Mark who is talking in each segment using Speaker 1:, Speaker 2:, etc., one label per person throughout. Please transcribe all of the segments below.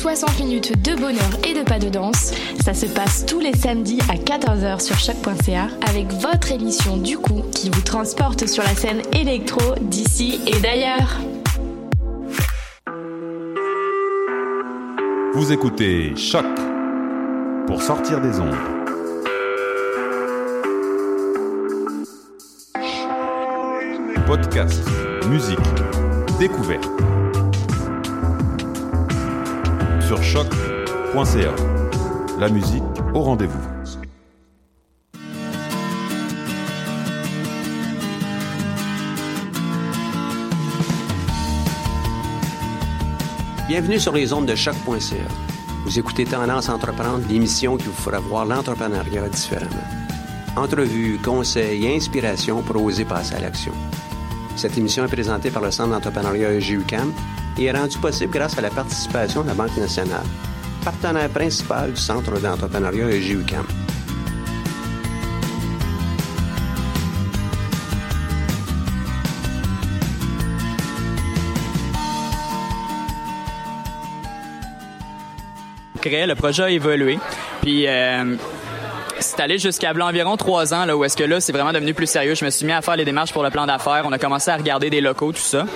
Speaker 1: 60 minutes de bonheur et de pas de danse. Ça se passe tous les samedis à 14h sur choc.ca avec votre émission du coup qui vous transporte sur la scène électro d'ici et d'ailleurs.
Speaker 2: Vous écoutez Choc pour sortir des ondes. Podcast, musique, découverte. Sur choc.ca. La musique au rendez-vous.
Speaker 3: Bienvenue sur les ondes de choc.ca. Vous écoutez Tendance Entreprendre, l'émission qui vous fera voir l'entrepreneuriat différemment. Entrevues, conseils et inspirations pour oser passer à l'action. Cette émission est présentée par le Centre d'entrepreneuriat EGUCAM et est rendue possible grâce à la participation de la Banque nationale, partenaire principal du Centre d'entrepreneuriat EGUCAM.
Speaker 4: le projet a évolué. Puis euh, c'est allé jusqu'à environ trois ans, là, où est-ce que là, c'est vraiment devenu plus sérieux. Je me suis mis à faire les démarches pour le plan d'affaires. On a commencé à regarder des locaux, tout ça.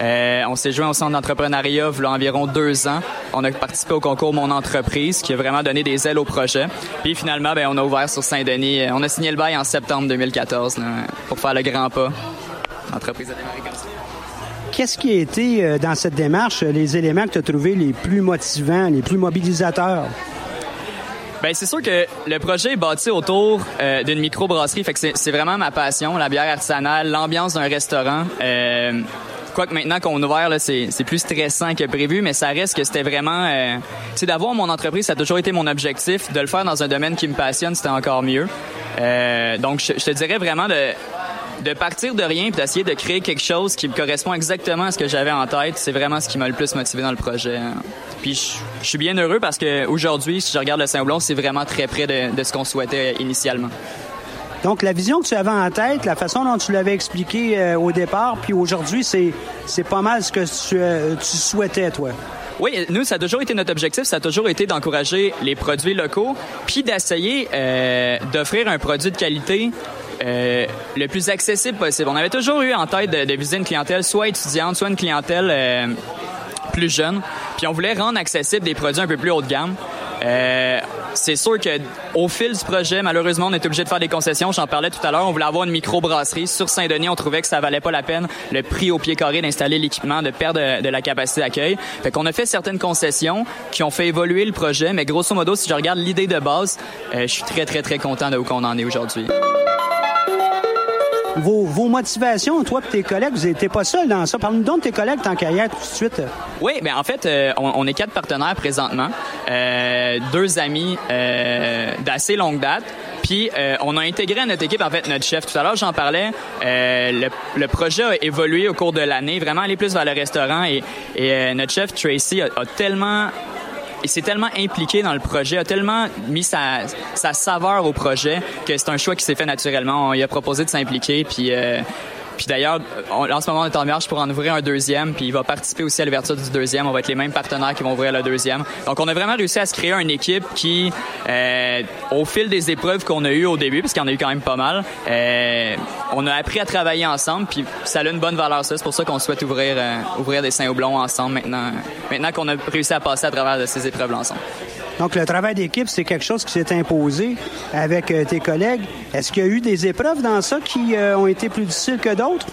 Speaker 4: Euh, on s'est joint au centre d'entrepreneuriat il y a environ deux ans. On a participé au concours Mon entreprise, qui a vraiment donné des ailes au projet. Puis finalement, ben, on a ouvert sur Saint-Denis. On a signé le bail en septembre 2014 là, pour faire le grand pas. L'entreprise a démarré comme ça.
Speaker 5: Qu'est-ce qui a été, euh, dans cette démarche, les éléments que tu as trouvés les plus motivants, les plus mobilisateurs?
Speaker 4: Ben c'est sûr que le projet est bâti autour euh, d'une microbrasserie, fait que c'est- vraiment ma passion, la bière artisanale, l'ambiance d'un restaurant. Euh, Quoique maintenant qu'on a ouvert, c'est c'est plus stressant que prévu, mais ça reste que c'était vraiment... Euh, sais, d'avoir mon entreprise, ça a toujours été mon objectif. De le faire dans un domaine qui me passionne, c'était encore mieux. Euh, donc, je, te dirais vraiment de de partir de rien et d'essayer de créer quelque chose qui me correspond exactement à ce que j'avais en tête, c'est vraiment ce qui m'a le plus motivé dans le projet. hein. Puis je, suis bien heureux parce que aujourd'hui, si je regarde le Saint-Blon, c'est vraiment très près de ce qu'on souhaitait initialement.
Speaker 5: Donc, la vision que tu avais en tête, la façon dont tu l'avais expliqué euh, au départ, puis aujourd'hui, c'est, pas mal ce que tu, euh, tu souhaitais, toi.
Speaker 4: Oui, nous, ça a toujours été notre objectif, ça a toujours été d'encourager les produits locaux, puis d'essayer euh, d'offrir un produit de qualité le plus accessible possible. On avait toujours eu en tête de, viser une clientèle soit étudiante, soit une clientèle plus jeune, puis on voulait rendre accessible des produits un peu plus haut de gamme. Euh, c'est sûr que au fil du projet, malheureusement, on est obligé de faire des concessions. J'en parlais tout à l'heure. On voulait avoir une microbrasserie sur Saint-Denis. On trouvait que ça valait pas la peine le prix au pied carré d'installer l'équipement, de perdre de, de la capacité d'accueil. Fait qu'on a fait certaines concessions qui ont fait évoluer le projet. Mais grosso modo, si je regarde l'idée de base, euh, je suis très très très content de où qu'on en est aujourd'hui.
Speaker 5: Vos, motivations, toi et tes collègues, vous n'étiez pas seuls dans ça. Parle-nous donc de tes collègues y être tout de suite.
Speaker 4: Oui, ben en fait, euh, on, est quatre partenaires présentement, Euh, deux amis euh, d'assez longue date. Puis on a intégré à notre équipe en fait notre chef. Tout à l'heure j'en parlais. Le, projet a évolué au cours de l'année, vraiment aller plus vers le restaurant et, notre chef Tracy a tellement il s'est tellement impliqué dans le projet, a tellement mis sa, sa saveur au projet que c'est un choix qui s'est fait naturellement. On lui a proposé de s'impliquer, puis euh, puis d'ailleurs, en ce moment, on est en marche pour en ouvrir un deuxième, puis il va participer aussi à l'ouverture du deuxième. On va être les mêmes partenaires qui vont ouvrir le deuxième. Donc, on a vraiment réussi à se créer une équipe qui, euh, au fil des épreuves qu'on a eues au début, parce y en a eu quand même pas mal, euh, on a appris à travailler ensemble, puis ça a une bonne valeur, ça. C'est pour ça qu'on souhaite ouvrir, euh, ouvrir des Saint-Houblon ensemble maintenant, maintenant qu'on a réussi à passer à travers de ces épreuves-là ensemble.
Speaker 5: Donc, le travail d'équipe, c'est quelque chose qui s'est imposé avec euh, tes collègues. Est-ce qu'il y a eu des épreuves dans ça qui euh, ont été plus difficiles que d'autres?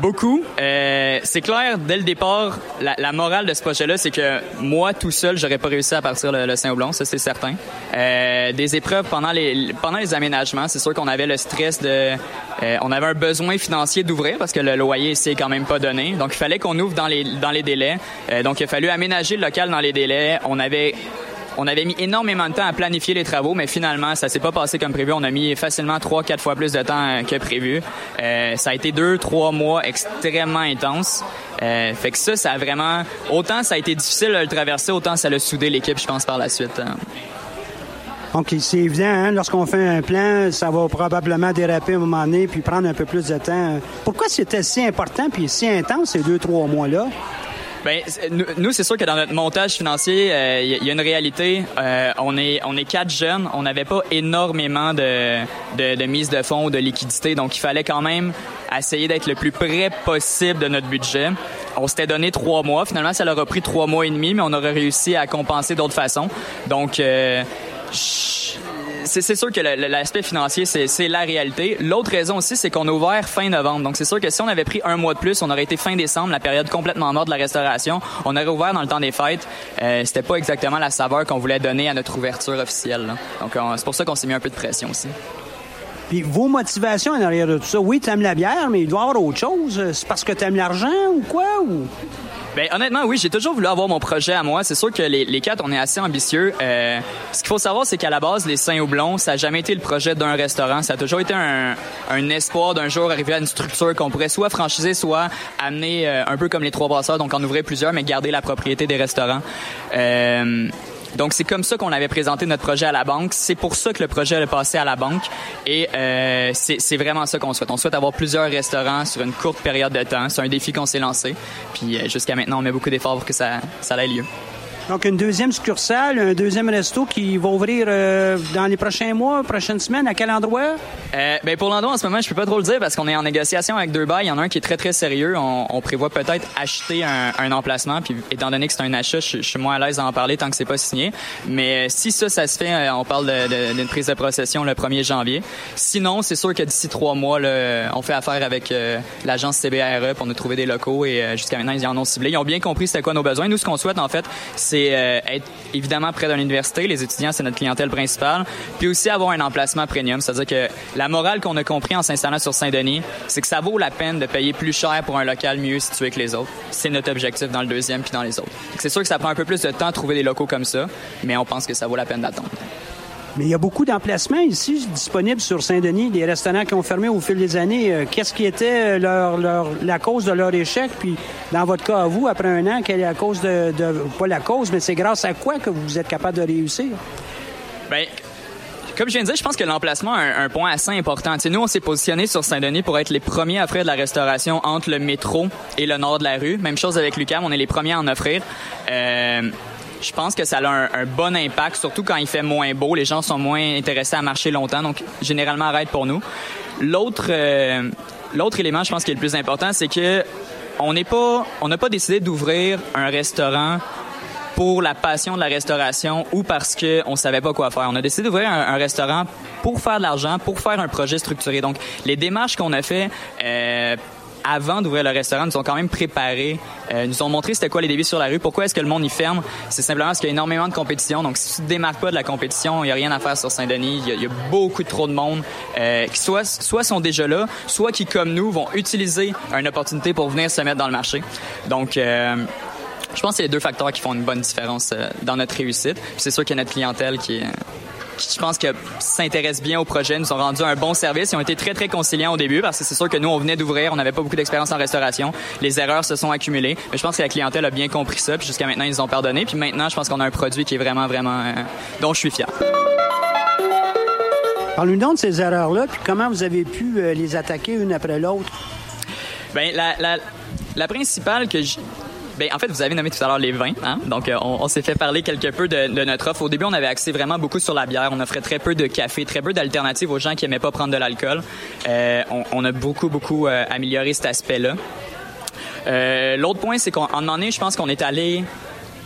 Speaker 4: Beaucoup. Euh, c'est clair, dès le départ, la, morale de ce projet-là, c'est que moi, tout seul, j'aurais pas réussi à partir le, Saint-Houblon, ça c'est certain. des épreuves pendant les pendant les aménagements, c'est sûr qu'on avait le stress de... on avait un besoin financier d'ouvrir parce que le loyer c'est quand même pas donné. Donc, il fallait qu'on ouvre dans les, dans les délais. donc, il a fallu aménager le local dans les délais. On avait on avait mis énormément de temps à planifier les travaux, mais finalement, ça s'est pas passé comme prévu. On a mis facilement trois, quatre fois plus de temps que prévu. Euh, ça a été deux, trois mois extrêmement intenses. Euh, fait que ça, ça a vraiment... Autant ça a été difficile de le traverser, autant ça l'a soudé l'équipe, je pense, par la suite. Hein.
Speaker 5: Donc, c'est évident, hein, lorsqu'on fait un plan, ça va probablement déraper à un moment donné puis prendre un peu plus de temps. Pourquoi c'était si important puis si intense ces deux, trois mois-là?
Speaker 4: Ben, nous, c'est sûr que dans notre montage financier, il euh, y, a une réalité. Euh, on est on est quatre jeunes, on n'avait pas énormément de, de, de mise de fonds ou de liquidité, donc il fallait quand même essayer d'être le plus près possible de notre budget. On s'était donné trois mois. Finalement, ça leur a pris trois mois et demi, mais on aurait réussi à compenser d'autres façons. Donc, euh, c'est sûr que l'aspect financier, c'est la réalité. L'autre raison aussi, c'est qu'on a ouvert fin novembre. Donc, c'est sûr que si on avait pris un mois de plus, on aurait été fin décembre, la période complètement morte de la restauration. On aurait ouvert dans le temps des fêtes. Euh, C'était pas exactement la saveur qu'on voulait donner à notre ouverture officielle. Donc, c'est pour ça qu'on s'est mis un peu de pression aussi.
Speaker 5: Puis vos motivations en arrière de tout ça, oui, tu aimes la bière, mais il doit y avoir autre chose. C'est parce que tu aimes l'argent ou quoi? Ou...
Speaker 4: Ben honnêtement, oui, j'ai toujours voulu avoir mon projet à moi. C'est sûr que les, les quatre, on est assez ambitieux. Euh, ce qu'il faut savoir, c'est qu'à la base, les Saint-Houblons, ça n'a jamais été le projet d'un restaurant. Ça a toujours été un, un espoir d'un jour arriver à une structure qu'on pourrait soit franchiser, soit amener euh, un peu comme les Trois Brasseurs, donc en ouvrir plusieurs, mais garder la propriété des restaurants. Euh, donc, c'est comme ça qu'on avait présenté notre projet à la banque. C'est pour ça que le projet est passé à la banque. Et euh, c'est vraiment ça qu'on souhaite. On souhaite avoir plusieurs restaurants sur une courte période de temps. C'est un défi qu'on s'est lancé. Puis euh, jusqu'à maintenant, on met beaucoup d'efforts pour que ça, ça ait lieu.
Speaker 5: Donc, une deuxième succursale, un deuxième resto qui va ouvrir euh, dans les prochains mois, prochaines semaines. À quel endroit?
Speaker 4: Euh, ben pour l'endroit, en ce moment, je peux pas trop le dire parce qu'on est en négociation avec deux bails. Il y en a un qui est très, très sérieux. On, prévoit peut-être acheter un, emplacement. Puis, étant donné que c'est un achat, je, suis moins à l'aise d'en parler tant que c'est pas signé. Mais euh, si ça, ça se fait, euh, on parle d'une prise de procession le 1er janvier. Sinon, c'est sûr que d'ici trois mois, on fait affaire avec l'agence CBRE pour nous trouver des locaux. Et jusqu'à maintenant, ils en ont ciblé. Ils ont bien compris c'était quoi nos besoins. Nous, ce qu'on souhaite, en fait, c'est euh, être évidemment près d'une université. Les étudiants, c'est notre clientèle principale. Puis aussi avoir un emplacement premium. C'est-à-dire que la morale qu'on a compris en s'installant sur Saint-Denis, c'est que ça vaut la peine de payer plus cher pour un local mieux situé que les autres. C'est notre objectif dans le deuxième puis dans les autres. C'est sûr que ça prend un peu plus de temps de trouver des locaux comme ça, mais on pense que ça vaut la peine d'attendre.
Speaker 5: Mais il y a beaucoup d'emplacements ici disponibles sur Saint-Denis, des restaurants qui ont fermé au fil des années. Euh, qu'est-ce qui était leur, leur, la cause de leur échec? Puis, dans votre cas, à vous, après un an, quelle est la cause de, de pas la cause, mais c'est grâce à quoi que vous êtes capable de réussir?
Speaker 4: Bien, comme je viens de dire, je pense que l'emplacement a un, point assez important. nous, on s'est positionné sur Saint-Denis pour être les premiers à offrir de la restauration entre le métro et le nord de la rue. Même chose avec Lucam, on est les premiers à en offrir. Euh, je pense que ça a un, bon impact, surtout quand il fait moins beau. Les gens sont moins intéressés à marcher longtemps, donc généralement arrête pour nous. L'autre euh, l'autre élément, je pense, qui est le plus important, c'est que on n'est pas on n'a pas décidé d'ouvrir un restaurant pour la passion de la restauration ou parce que on savait pas quoi faire. On a décidé d'ouvrir un, restaurant pour faire de l'argent, pour faire un projet structuré. Donc, les démarches qu'on a fait euh, avant d'ouvrir le restaurant, nous ont quand même préparé, euh, nous ont montré c'était quoi les débuts sur la rue, pourquoi est-ce que le monde y ferme. C'est simplement parce qu'il y a énormément de compétition. Donc, si tu te démarques pas de la compétition, il y a rien à faire sur Saint-Denis. Il, y, a beaucoup trop de monde euh, qui soit, soit sont déjà là, soit qui, comme nous, vont utiliser une opportunité pour venir se mettre dans le marché. Donc, euh, je pense que c'est les deux facteurs qui font une bonne différence euh, dans notre réussite. C'est sûr qu'il y a notre clientèle qui est qui je pense que s'intéressent bien au projet, nous ont rendu un bon service. Ils ont été très, très conciliants au début parce que c'est sûr que nous, on venait d'ouvrir, on n'avait pas beaucoup d'expérience en restauration. Les erreurs se sont accumulées. Mais je pense que la clientèle a bien compris ça. Puis jusqu'à maintenant, ils ont pardonné. Puis maintenant, je pense qu'on a un produit qui est vraiment, vraiment, euh, dont je suis fier.
Speaker 5: Parlez-nous donc de ces erreurs-là, puis comment vous avez pu euh, les attaquer une après l'autre?
Speaker 4: Bien, la, la, la principale que je, ben, en fait, vous avez nommé tout à l'heure les vins. Hein? Donc, euh, on, s'est fait parler quelque peu de, notre offre. Au début, on avait axé vraiment beaucoup sur la bière. On offrait très peu de café, très peu d'alternatives aux gens qui aimaient pas prendre de l'alcool. Euh, on, on, a beaucoup, beaucoup euh, amélioré cet aspect-là. Euh, L'autre point, c'est qu'en un je pense qu'on est allé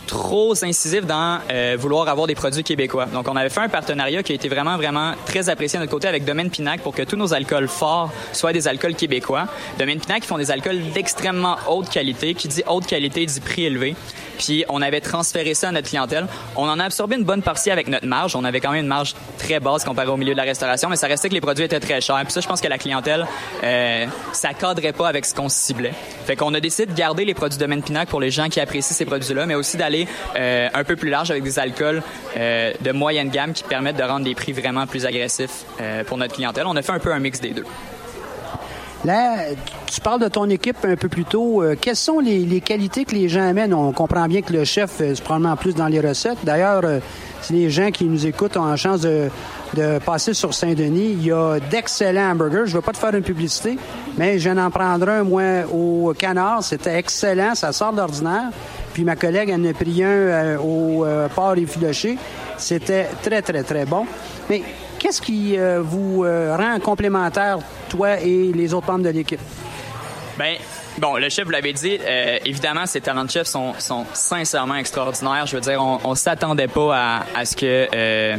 Speaker 4: trop incisif dans euh, vouloir avoir des produits québécois. Donc, on avait fait un partenariat qui a été vraiment, vraiment très apprécié de notre côté avec Domaine Pinac pour que tous nos alcools forts soient des alcools québécois. Domaine Pinac, qui font des alcools d'extrêmement haute qualité. Qui dit haute qualité, dit prix élevé. Puis on avait transféré ça à notre clientèle. On en a absorbé une bonne partie avec notre marge. On avait quand même une marge très basse comparée au milieu de la restauration, mais ça restait que les produits étaient très chers. Puis ça, je pense que la clientèle, euh, ça cadrait pas avec ce qu'on ciblait. Fait qu'on a décidé de garder les produits Domaine Pinac pour les gens qui apprécient ces produits-là, mais aussi d'aller euh, un peu plus large avec des alcools euh, de moyenne gamme qui permettent de rendre des prix vraiment plus agressifs euh, pour notre clientèle. On a fait un peu un mix des deux.
Speaker 5: Là, tu parles de ton équipe un peu plus tôt. Quelles sont les, qualités que les gens amènent? On comprend bien que le chef, c'est probablement plus dans les recettes. D'ailleurs, si les gens qui nous écoutent ont la chance de, de passer sur Saint-Denis, il y a d'excellents hamburgers. Je ne veux pas te faire une publicité, mais je n'en prendrai un, moi, au canard. C'était excellent. Ça sort d'ordinaire. Ma collègue en a pris un euh, au euh, port effiloché. C'était très, très, très bon. Mais qu'est-ce qui euh, vous rend complémentaire, toi et les autres membres de l'équipe?
Speaker 4: Bien, Bon, le chef, vous l'avez dit, euh, évidemment, ces talents de chef sont, sont sincèrement extraordinaires. Je veux dire, on, on s'attendait pas à, à, ce que euh,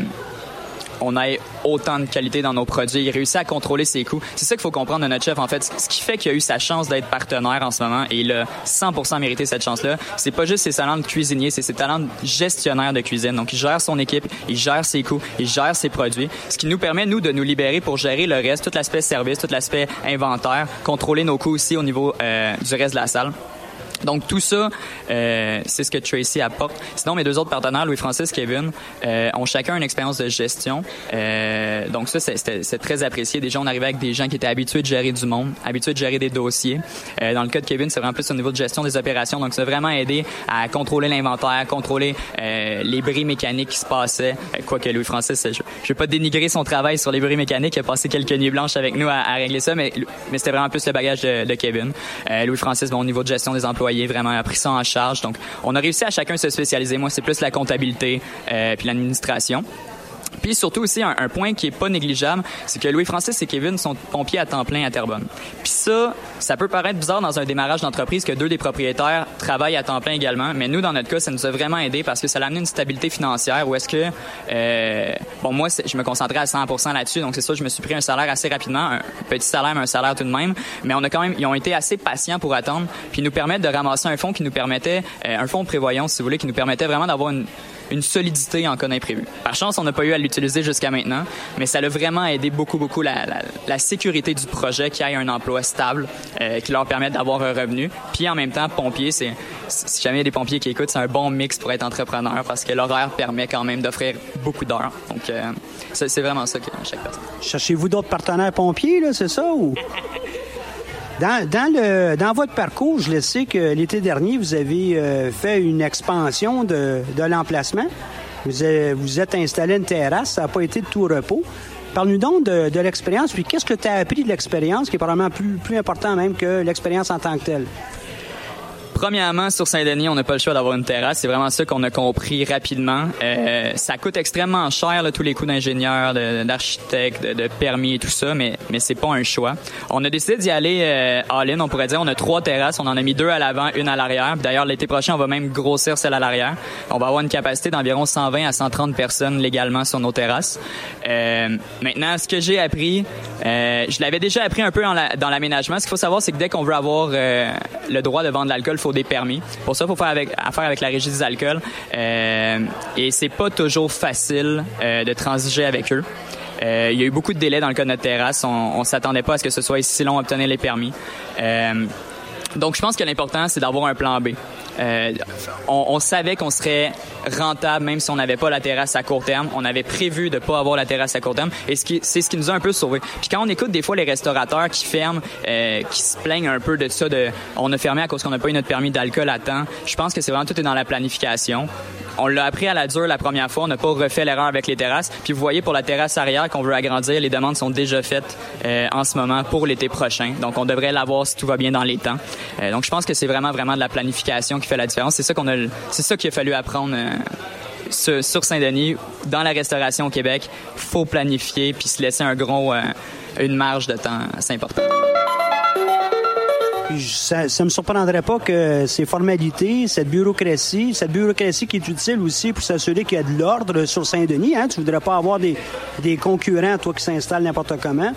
Speaker 4: on ait autant de qualité dans nos produits. Il réussit à contrôler ses coûts. C'est ça qu'il faut comprendre de notre chef, en fait. Ce qui fait qu'il a eu sa chance d'être partenaire en ce moment et il a 100% mérité cette chance-là. C'est pas juste ses talents de cuisinier, c'est ses talents de gestionnaire de cuisine. Donc, il gère son équipe, il gère ses coûts, il gère ses produits. Ce qui nous permet, nous, de nous libérer pour gérer le reste, tout l'aspect service, tout l'aspect inventaire, contrôler nos coûts aussi au niveau euh, du reste de la salle. Donc tout ça, euh, c'est ce que Tracy apporte. Sinon, mes deux autres partenaires, Louis-Francis, Kevin, euh, ont chacun une expérience de gestion. Euh, donc ça, c'est très apprécié. Déjà, on arrivait avec des gens qui étaient habitués de gérer du monde, habitués de gérer des dossiers. Euh, dans le cas de Kevin, c'est vraiment plus au niveau de gestion des opérations. Donc ça a vraiment aidé à contrôler l'inventaire, contrôler euh, les bris mécaniques qui se passaient. Euh, Quoique Louis-Francis, je, je vais pas dénigrer son travail sur les bris mécaniques. Il a passé quelques nuits blanches avec nous à, à régler ça, mais, mais c'était vraiment plus le bagage de, de Kevin. Louis-Francis, bon, au niveau de gestion des emplois vraiment a pris ça en charge. Donc, on a réussi à chacun se spécialiser. Moi, c'est plus la comptabilité euh, puis l'administration. Puis surtout aussi, un, un, point qui est pas négligeable, c'est que Louis-Francis et Kevin sont pompiers à temps plein à Terrebonne. Puis ça, ça peut paraître bizarre dans un démarrage d'entreprise que deux des propriétaires travaillent à temps plein également, mais nous, dans notre cas, ça nous a vraiment aidé parce que ça a amené une stabilité financière où est-ce que, euh, bon, moi, je me concentrais à 100% là-dessus, donc c'est ça, je me suis pris un salaire assez rapidement, un petit salaire, mais un salaire tout de même, mais on a quand même, ils ont été assez patients pour attendre, puis nous permettre de ramasser un fonds qui nous permettait, euh, un fonds de prévoyance, si vous voulez, qui nous permettait vraiment d'avoir une une solidité en cas d'imprévu. Par chance, on n'a pas eu à l'utiliser jusqu'à maintenant, mais ça a vraiment aidé beaucoup, beaucoup la, la, la sécurité du projet, qui ait un emploi stable, euh, qui leur permette d'avoir un revenu. Puis en même temps, pompier, c'est si jamais il y a des pompiers qui écoutent, c'est un bon mix pour être entrepreneur parce que l'horaire permet quand même d'offrir beaucoup d'heures. Donc, euh, c'est vraiment ça que chaque personne.
Speaker 5: Cherchez-vous d'autres partenaires pompiers, là, c'est ça ou? Dans, dans, le, dans votre parcours, je le sais que l'été dernier, vous avez euh, fait une expansion de, de l'emplacement. Vous, vous êtes installé une terrasse, ça n'a pas été de tout repos. Parle-nous donc de, de l'expérience, puis qu'est-ce que tu as appris de l'expérience, qui est probablement plus, plus important même que l'expérience en tant que telle?
Speaker 4: Premièrement, sur Saint-Denis, on n'a pas le choix d'avoir une terrasse. C'est vraiment ça qu'on a compris rapidement. Euh, ça coûte extrêmement cher, tous les coûts d'ingénieur, d'architecte, de, de, de, permis et tout ça, mais, mais c'est pas un choix. On a décidé d'y aller euh, all-in, on pourrait dire. On a trois terrasses. On en a mis deux à l'avant, une à l'arrière. D'ailleurs, l'été prochain, on va même grossir celle à l'arrière. On va avoir une capacité d'environ 120 à 130 personnes légalement sur nos terrasses. Euh, maintenant, ce que j'ai appris, euh, je l'avais déjà appris un peu dans l'aménagement. Ce qu'il faut savoir, c'est que dès qu'on veut avoir le droit de vendre l'alcool, faut des permis. Pour ça, il faut faire avec, affaire avec la régie des alcools. Euh, et c'est pas toujours facile euh, de transiger avec eux. Euh, il y a eu beaucoup de délais dans le cas de notre terrasse. On, on s'attendait pas à ce que ce soit si long à obtenir les permis. donc, je pense que l'important, c'est d'avoir un plan B. On, on, savait qu'on serait rentable, même si on n'avait pas la terrasse à court terme. On avait prévu de pas avoir la terrasse à court terme, et ce qui, c'est ce qui nous a un peu sauvé. Puis quand on écoute des fois les restaurateurs qui ferment, euh, qui se plaignent un peu de ça, de on a fermé à cause qu'on n'a pas eu notre permis d'alcool à temps. Je pense que c'est vraiment tout est dans la planification. On l'a appris à la dure la première fois. On n'a pas refait l'erreur avec les terrasses. Puis vous voyez, pour la terrasse arrière qu'on veut agrandir, les demandes sont déjà faites euh, en ce moment pour l'été prochain. Donc, on devrait l'avoir si tout va bien dans les temps. Euh, donc, je pense que c'est vraiment, vraiment de la planification qui fait la différence. C'est ça ça qu'il a fallu apprendre. Euh, sur, Saint-Denis, dans la restauration au Québec, faut planifier puis se laisser un gros, euh, une marge de temps assez importante.
Speaker 5: Ça ne me surprendrait pas que ces formalités, cette bureaucratie, cette bureaucratie qui est utile aussi pour s'assurer qu'il y a de l'ordre sur Saint-Denis. Hein? Tu voudrais pas avoir des, des concurrents, toi, qui s'installent n'importe comment,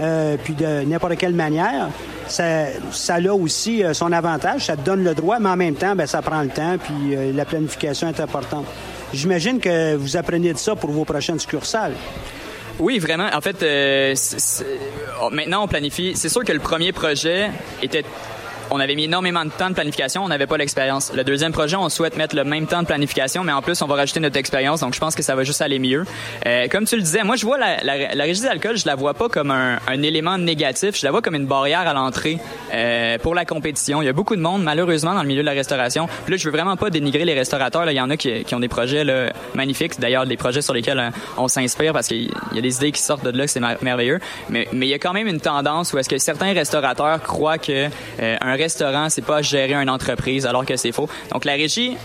Speaker 5: euh, puis de n'importe quelle manière. Ça, ça a aussi euh, son avantage, ça te donne le droit, mais en même temps, ben, ça prend le temps, puis euh, la planification est importante. J'imagine que vous apprenez de ça pour vos prochaines succursales.
Speaker 4: Oui, vraiment. En fait, euh, oh, maintenant, on planifie. C'est sûr que le premier projet était on avait mis énormément de temps de planification, on n'avait pas l'expérience. Le deuxième projet, on souhaite mettre le même temps de planification, mais en plus, on va rajouter notre expérience, donc je pense que ça va juste aller mieux. Euh, comme tu le disais, moi, je vois la, la, la régie d'alcool, je la vois pas comme un, un élément négatif, je la vois comme une barrière à l'entrée euh, pour la compétition. Il y a beaucoup de monde, malheureusement, dans le milieu de la restauration. Puis là, je veux vraiment pas dénigrer les restaurateurs. Là, il y en a qui, qui ont des projets là, magnifiques, d'ailleurs, des projets sur lesquels euh, on s'inspire parce qu'il y a des idées qui sortent de là, que c'est mer- merveilleux. Mais, mais il y a quand même une tendance où est-ce que certains restaurateurs croient que euh, un restaurant, c'est pas gérer une entreprise, alors que c'est faux. Donc la régie,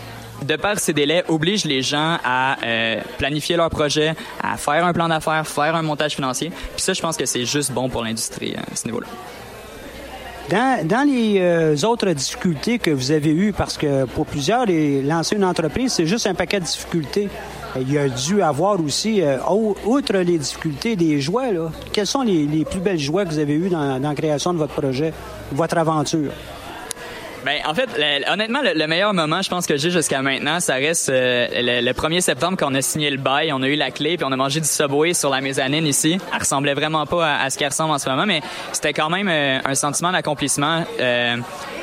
Speaker 4: de par ces délais, oblige les gens à euh, planifier leur projet, à faire un plan d'affaires, faire un montage financier. Puis ça, je pense que c'est juste bon pour l'industrie euh, à ce niveau-là.
Speaker 5: Dans, dans les euh, autres difficultés que vous avez eues, parce que pour plusieurs, les- lancer une entreprise, c'est juste un paquet de difficultés. Il a dû avoir aussi, euh, outre les difficultés, des joies. Là. Quelles sont les, plus belles joies que vous avez eues dans, la création de votre projet, votre aventure?
Speaker 4: Ben, en fait, honnêtement, le, le meilleur moment, je pense que j'ai jusqu'à maintenant, ça reste euh, le, le 1er septembre quand on a signé le bail, on a eu la clé, puis on a mangé du Subway sur la mezzanine ici. Elle ressemblait vraiment pas à, ce qu'elle ressemble en ce moment, mais c'était quand même euh, un sentiment d'accomplissement.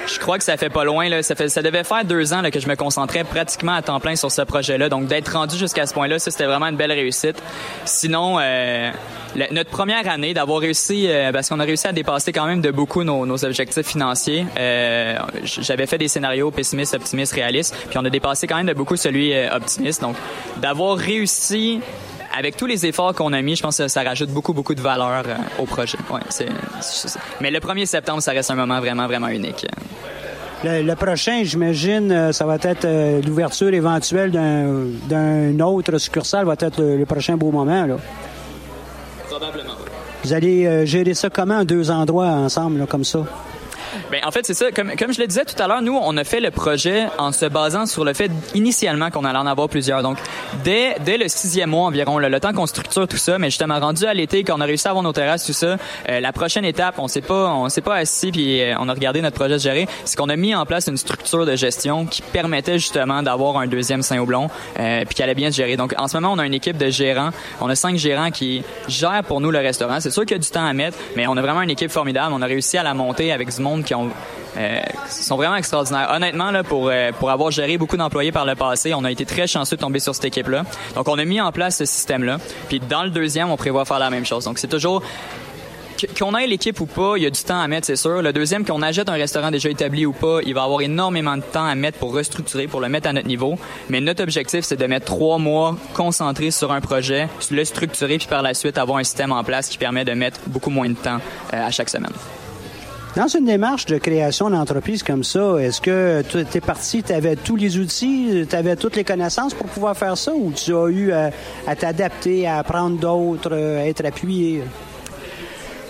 Speaker 4: Je crois que ça fait pas loin. Là. Ça, fait, ça devait faire deux ans là, que je me concentrais pratiquement à temps plein sur ce projet-là. Donc, d'être rendu jusqu'à ce point-là, ça, c'était vraiment une belle réussite. Sinon, euh, notre première année, d'avoir réussi, euh, parce qu'on a réussi à dépasser quand même de beaucoup nos, nos objectifs financiers. Euh, J'avais fait des scénarios pessimistes, optimistes, réalistes, puis on a dépassé quand même de beaucoup celui euh, optimiste. Donc, d'avoir réussi avec tous les efforts qu'on a mis, je pense que ça rajoute beaucoup, beaucoup de valeur euh, au projet. Ouais, mais le 1er septembre, ça reste un moment vraiment, vraiment unique.
Speaker 5: Le, le prochain, j'imagine, euh, ça va être euh, l'ouverture éventuelle d'un autre succursale, va être le, le prochain beau moment. Là.
Speaker 4: Probablement.
Speaker 5: Vous allez gérer ça comment, en deux endroits ensemble, là, comme ça?
Speaker 4: Ben, en fait, c'est ça. Comme, comme je le disais tout à l'heure, nous, on a fait le projet en se basant sur le fait initialement qu'on allait en avoir plusieurs. Donc, dès, dès le sixième mois environ, là, le temps qu'on structure tout ça, mais justement rendu à l'été, quand on a réussi à avoir nos terrasses, tout ça, euh, la prochaine étape, on s'est pas, on s'est pas assis puis euh, on a regardé notre projet se gérer, c'est qu'on a mis en place une structure de gestion qui permettait justement d'avoir un deuxième Saint-Houblon euh, puis qui allait bien se gérer. Donc, en ce moment, on a une équipe de gérants. On a cinq gérants qui gèrent pour nous le restaurant. C'est sûr qu'il y a du temps à mettre, mais on a vraiment une équipe formidable. On a réussi à la monter avec du monde qui euh, sont vraiment extraordinaires. Honnêtement, là, pour euh, pour avoir géré beaucoup d'employés par le passé, on a été très chanceux de tomber sur cette équipe-là. Donc, on a mis en place ce système-là. Puis dans le deuxième, on prévoit faire la même chose. Donc, c'est toujours qu'on ait l'équipe ou pas, il y a du temps à mettre, c'est sûr. Le deuxième, qu'on achète un restaurant déjà établi ou pas, il va avoir énormément de temps à mettre pour restructurer, pour le mettre à notre niveau. Mais notre objectif, c'est de mettre trois mois concentrés sur un projet, le structurer, puis par la suite avoir un système en place qui permet de mettre beaucoup moins de temps euh, à chaque semaine.
Speaker 5: Dans une démarche de création d'entreprise comme ça, est-ce que tu es parti, tu tous les outils, tu toutes les connaissances pour pouvoir faire ça ou tu as eu à, à t'adapter, à apprendre d'autres, à être appuyé?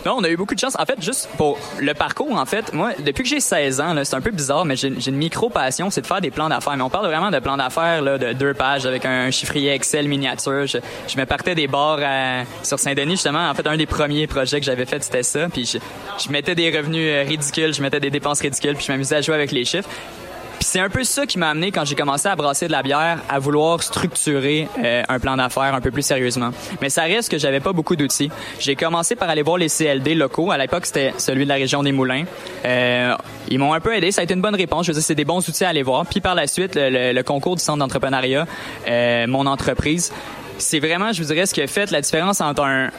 Speaker 4: Non, on a eu beaucoup de chance. En fait, juste pour le parcours, en fait, moi, depuis que j'ai 16 ans, c'est un peu bizarre, mais j'ai une micro-passion, c'est de faire des plans d'affaires. Mais on parle vraiment de plans d'affaires de deux pages avec un chiffrier Excel miniature. Je, me partais des bars à- sur Saint-Denis, justement. En fait, un des premiers projets que j'avais fait, c'était ça. Puis je, je mettais des revenus euh, ridicules, je mettais des dépenses ridicules, puis je m'amusais à jouer avec les chiffres. C'est un peu ça qui m'a amené quand j'ai commencé à brasser de la bière à vouloir structurer euh, un plan d'affaires un peu plus sérieusement. Mais ça reste que j'avais pas beaucoup d'outils. J'ai commencé par aller voir les CLD locaux. À l'époque, c'était celui de la région des Moulins. Euh, ils m'ont un peu aidé. Ça a été une bonne réponse. Je veux dire, c'est des bons outils à aller voir. Puis par la suite, le, le concours du centre d'entrepreneuriat, euh, mon entreprise, c'est vraiment, je vous dirais, ce qui a fait la différence entre un,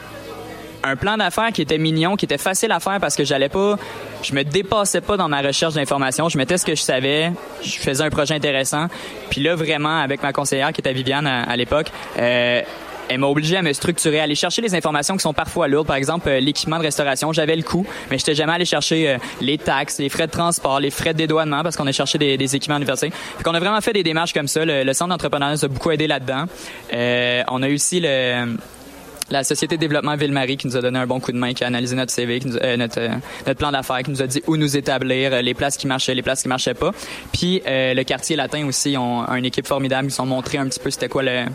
Speaker 4: un plan d'affaires qui était mignon, qui était facile à faire parce que j'allais pas, je me dépassais pas dans ma recherche d'informations. Je mettais ce que je savais, je faisais un projet intéressant. Puis là, vraiment, avec ma conseillère qui était Viviane à, l'époque, euh, elle m'a obligé à me structurer, à aller chercher les informations qui sont parfois lourdes. Par exemple, euh, l'équipement de restauration, j'avais le coût, mais j'étais jamais allé chercher euh, les taxes, les frais de transport, les frais de dédouanement parce qu'on a cherché des, des équipements universitaires. Fait qu'on a vraiment fait des démarches comme ça. Le, centre d'entrepreneuriat nous a beaucoup aidé là-dedans. Euh, on a eu aussi le la Société développement Ville-Marie qui nous a donné un bon coup de main, qui a analysé notre CV, notre, notre plan d'affaires, qui nous a dit où nous établir, les places qui marchaient, les places qui marchaient pas. Puis le quartier latin aussi ont une équipe formidable, ils sont montré un petit peu c'était quoi le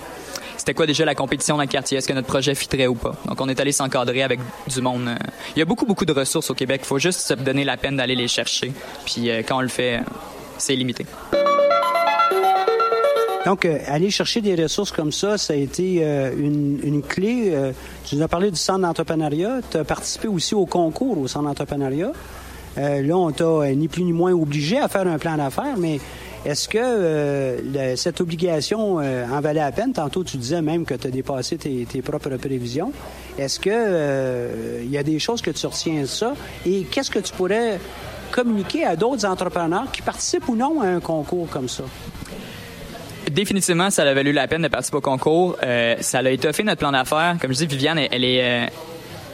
Speaker 4: c'était quoi déjà la compétition dans le quartier? Est-ce que notre projet fitrait ou pas? Donc, on est allé s'encadrer avec du monde. Euh. Il y a beaucoup, beaucoup de ressources au Québec. Il faut juste se donner la peine d'aller les chercher. Puis, euh, quand on le fait, c'est limité.
Speaker 5: Donc, euh, aller chercher des ressources comme ça, ça a été une, clé. tu nous as parlé du centre d'entrepreneuriat. Tu as participé aussi au concours au centre d'entrepreneuriat. là, on t'a ni plus ni moins obligé à faire un plan d'affaires, mais est-ce que euh, cette obligation euh, en valait la peine? Tantôt, tu disais même que tu as dépassé tes, propres prévisions. Est-ce que euh, il y a des choses que tu retiens de ça? Et qu'est-ce que tu pourrais communiquer à d'autres entrepreneurs qui participent ou non à un concours comme ça?
Speaker 4: Définitivement, ça a valu la peine de participer au concours. ça a étoffé notre plan d'affaires. Comme je dis, Viviane, elle, est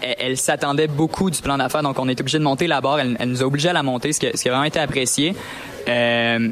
Speaker 4: elle, s'attendait beaucoup du plan d'affaires, donc on est obligé de monter la barre. Elle, nous a obligé à la monter, ce qui, a vraiment été apprécié. Euh,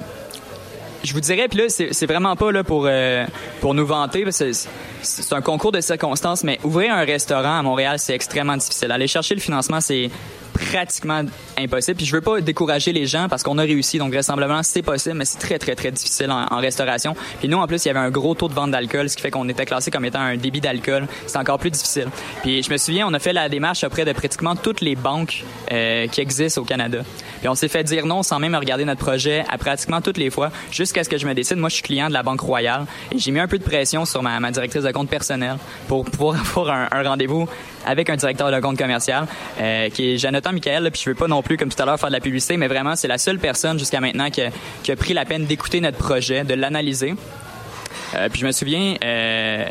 Speaker 4: je vous dirais, puis là, c'est vraiment pas là pour euh, pour nous vanter, c'est un concours de circonstances, mais ouvrir un restaurant à Montréal, c'est extrêmement difficile. Aller chercher le financement, c'est pratiquement impossible. Puis je veux pas décourager les gens parce qu'on a réussi, donc vraisemblablement c'est possible, mais c'est très très très difficile en, restauration. Puis nous en plus il y avait un gros taux de vente d'alcool, ce qui fait qu'on était classé comme étant un débit d'alcool. C'est encore plus difficile. Puis je me souviens, on a fait la démarche auprès de pratiquement toutes les banques euh, qui existent au Canada. Puis on s'est fait dire non sans même regarder notre projet à pratiquement toutes les fois, jusqu'à ce que je me décide. Moi je suis client de la Banque Royale et j'ai mis un peu de pression sur ma, directrice de compte personnel pour pouvoir avoir un, rendez-vous avec un directeur de compte commercial euh, qui est Jonathan Michael. Puis je veux pas non plus, comme tout à l'heure, faire de la publicité, mais vraiment, c'est la seule personne jusqu'à maintenant qui a pris la peine d'écouter notre projet, de l'analyser euh, puis je me souviens, euh,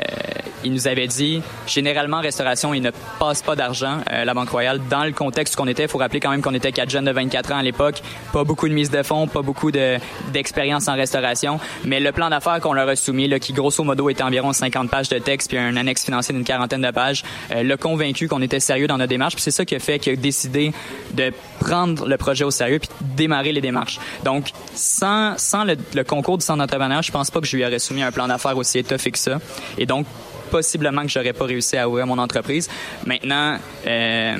Speaker 4: il nous avait dit, généralement, restauration, il ne passe pas d'argent, euh, la Banque Royale. Dans le contexte qu'on était, il faut rappeler quand même qu'on était quatre jeunes de 24 ans à l'époque, pas beaucoup de mise de fonds, pas beaucoup d'expérience en restauration, mais le plan d'affaires qu'on leur a soumis, là, qui grosso modo était environ 50 pages de texte, puis un annexe financier d'une quarantaine de pages, euh, l'a convaincu qu'on était sérieux dans notre démarche. Puis c'est ça qui a fait qu'il a décidé de prendre le projet au sérieux puis démarrer les démarches. Donc, sans, sans le, concours du centre d'entrepreneur, je pense pas que je lui aurais soumis un plan d'affaires aussi étoffé que ça. Et donc, possiblement que j'aurais pas réussi à ouvrir mon entreprise. Maintenant, euh,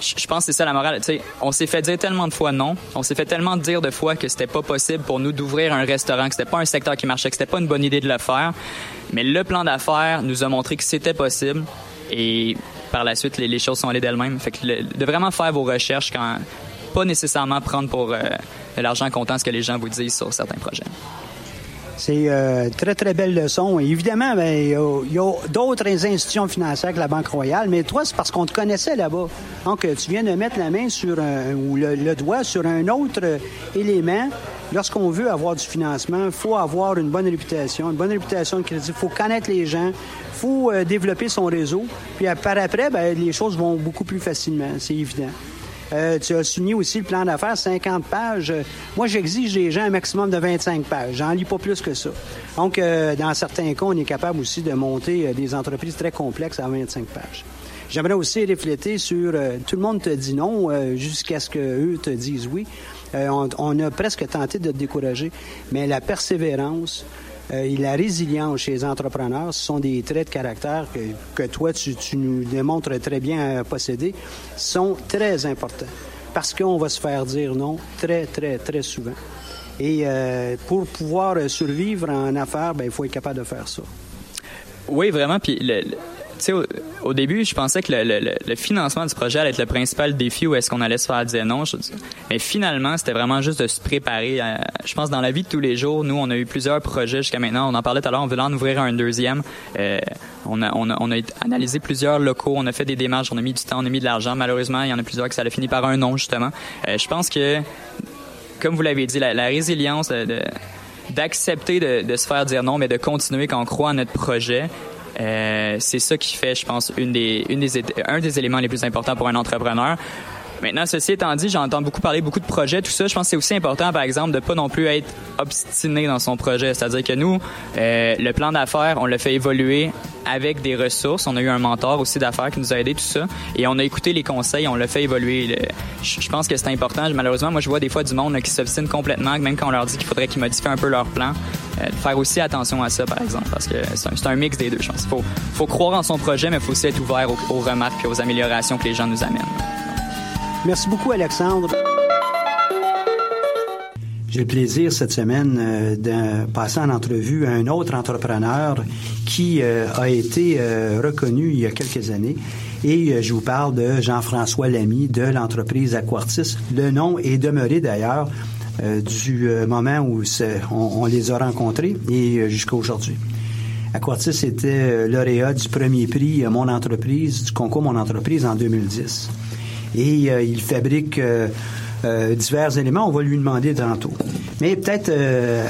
Speaker 4: je pense que c'est ça la morale. sais, on s'est fait dire tellement de fois non, on s'est fait tellement dire de fois que c'était pas possible pour nous d'ouvrir un restaurant, que c'était pas un secteur qui marchait, que c'était pas une bonne idée de le faire. Mais le plan d'affaires nous a montré que c'était possible. Et par la suite, les, choses sont allées d'elles-mêmes. Fait que de vraiment faire vos recherches quand pas nécessairement prendre pour euh, l'argent comptant ce que les gens vous disent sur certains projets.
Speaker 5: C'est euh, très, très belle leçon. évidemment, ben, il y a, d'autres institutions financières que la Banque Royale, mais toi, c'est parce qu'on te connaissait là-bas. Donc, tu viens de mettre la main sur un, ou le, doigt sur un autre élément. Lorsqu'on veut avoir du financement, il faut avoir une bonne réputation, une bonne réputation de crédit. Il faut connaître les gens, il faut euh, développer son réseau. Puis par après, ben, les choses vont beaucoup plus facilement, c'est évident. Euh, tu as souligné aussi le plan d'affaires, 50 pages. Moi, j'exige des gens un maximum de 25 pages. J'en lis pas plus que ça. Donc, euh, dans certains cas, on est capable aussi de monter euh, des entreprises très complexes à 25 pages. J'aimerais aussi refléter sur tout le monde te dit non jusqu'à ce qu'eux te disent oui. On, a presque tenté de te décourager, mais la persévérance, euh, la résilience chez les entrepreneurs, ce sont des traits de caractère que, toi, tu, nous démontres très bien à posséder, sont très importants. Parce qu'on va se faire dire non très, très, très souvent. Et euh, pour pouvoir survivre en affaires, ben, il faut être capable de faire ça.
Speaker 4: Oui, vraiment. Puis au, début, je pensais que le, financement du projet allait être le principal défi où est-ce qu'on allait se faire dire non. mais finalement, c'était vraiment juste de se préparer. je pense dans la vie de tous les jours, nous, on a eu plusieurs projets jusqu'à maintenant. On en parlait tout à l'heure, on voulait en ouvrir un deuxième. Euh, on, a, analysé plusieurs locaux, on a fait des démarches, on a mis du temps, on a mis de l'argent. Malheureusement, il y en a plusieurs qui ça a fini par un non, justement. Euh, je pense que, comme vous l'avez dit, la, résilience de, d'accepter de, de, se faire dire non, mais de continuer quand on croit en notre projet. Euh, c'est ça qui fait, je pense, une des, une des, un des éléments les plus importants pour un entrepreneur. Maintenant, ceci étant dit, j'entends beaucoup parler beaucoup de projets, tout ça. Je pense que c'est aussi important, par exemple, de pas non plus être obstiné dans son projet. C'est-à-dire que nous, euh, le plan d'affaires, on l'a fait évoluer avec des ressources. On a eu un mentor aussi d'affaires qui nous a aidé tout ça, et on a écouté les conseils, on l'a fait évoluer. Je pense que c'est important. Malheureusement, moi, je vois des fois du monde qui s'obstine complètement, même quand on leur dit qu'il faudrait qu'ils modifient un peu leur plan. Euh, faire aussi attention à ça, par exemple, parce que c'est un, mix des deux. Je pense. Faut, faut croire en son projet, mais il faut aussi être ouvert aux, aux remarques et aux améliorations que les gens nous amènent.
Speaker 5: Merci beaucoup, Alexandre. J'ai le plaisir cette semaine euh, de passer en entrevue à un autre entrepreneur qui euh, a été euh, reconnu il y a quelques années. Et je vous parle de Jean-François Lamy de l'entreprise Aquartis. Le nom est demeuré d'ailleurs du moment où on, les a rencontrés et jusqu'à aujourd'hui. Aquartis était lauréat du premier prix Mon entreprise, du concours Mon entreprise en 2010 et euh, il fabrique euh, euh, divers éléments. On va lui demander tantôt. Mais peut-être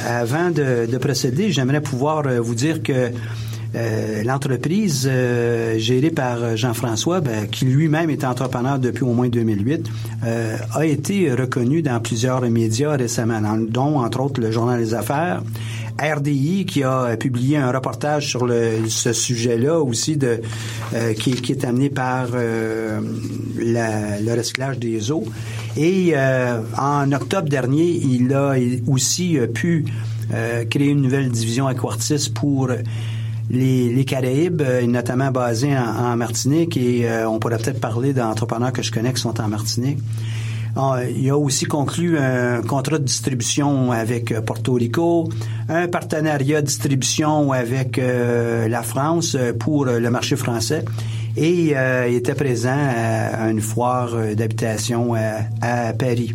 Speaker 5: avant de, procéder, j'aimerais pouvoir vous dire que l'entreprise gérée par Jean-François, ben, qui lui-même est entrepreneur depuis au moins 2008, a été reconnue dans plusieurs médias récemment, dont entre autres le Journal des Affaires, RDI qui a publié un reportage sur ce sujet-là aussi de euh, qui, est amené par euh, le recyclage des eaux. Et euh, en octobre dernier, il a aussi pu créer une nouvelle division Aquartis pour les, Caraïbes, notamment basée en Martinique, et on pourrait peut-être parler d'entrepreneurs que je connais qui sont en Martinique. Ah, il a aussi conclu un contrat de distribution avec euh, Porto Rico, un partenariat de distribution avec euh, la France euh, pour le marché français et il était présent à, une foire d'habitation à, Paris.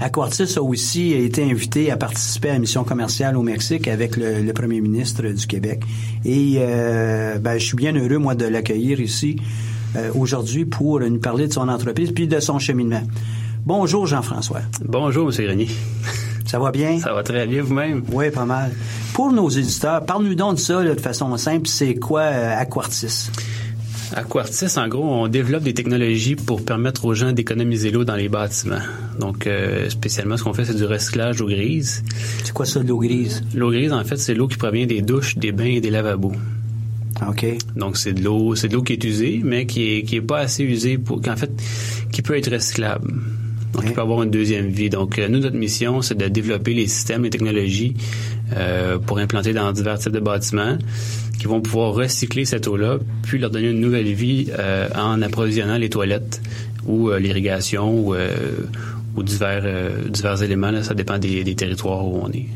Speaker 5: Aquartis a aussi été invité à participer à la mission commerciale au Mexique avec le, premier ministre du Québec. Et ben, je suis bien heureux, moi, de l'accueillir ici euh, aujourd'hui pour nous parler de son entreprise puis de son cheminement. Bonjour Jean-François.
Speaker 6: Bonjour M. Grenier.
Speaker 5: Ça va bien?
Speaker 6: Ça va très bien vous-même?
Speaker 5: Oui, pas mal. Pour nos éditeurs, parle-nous donc de ça de façon simple. C'est quoi euh, Aquartis?
Speaker 6: Aquartis, en gros, on développe des technologies pour permettre aux gens d'économiser l'eau dans les bâtiments. Donc, euh, spécialement, ce qu'on fait, c'est du recyclage d'eau grise.
Speaker 5: C'est quoi ça, l'eau grise?
Speaker 6: L'eau grise, en fait, c'est l'eau qui provient des douches, des bains et des lavabos.
Speaker 5: OK.
Speaker 6: Donc c'est de l'eau, c'est de l'eau qui est usée, mais qui est qui est pas assez usée pour qu'en fait qui peut être recyclable. Donc, il peut avoir une deuxième vie. Donc, euh, nous, notre mission, c'est de développer les systèmes et technologies euh, pour implanter dans divers types de bâtiments qui vont pouvoir recycler cette eau-là, puis leur donner une nouvelle vie euh, en approvisionnant les toilettes ou l'irrigation ou, ou divers, divers éléments. Là, ça dépend des, des territoires où on est.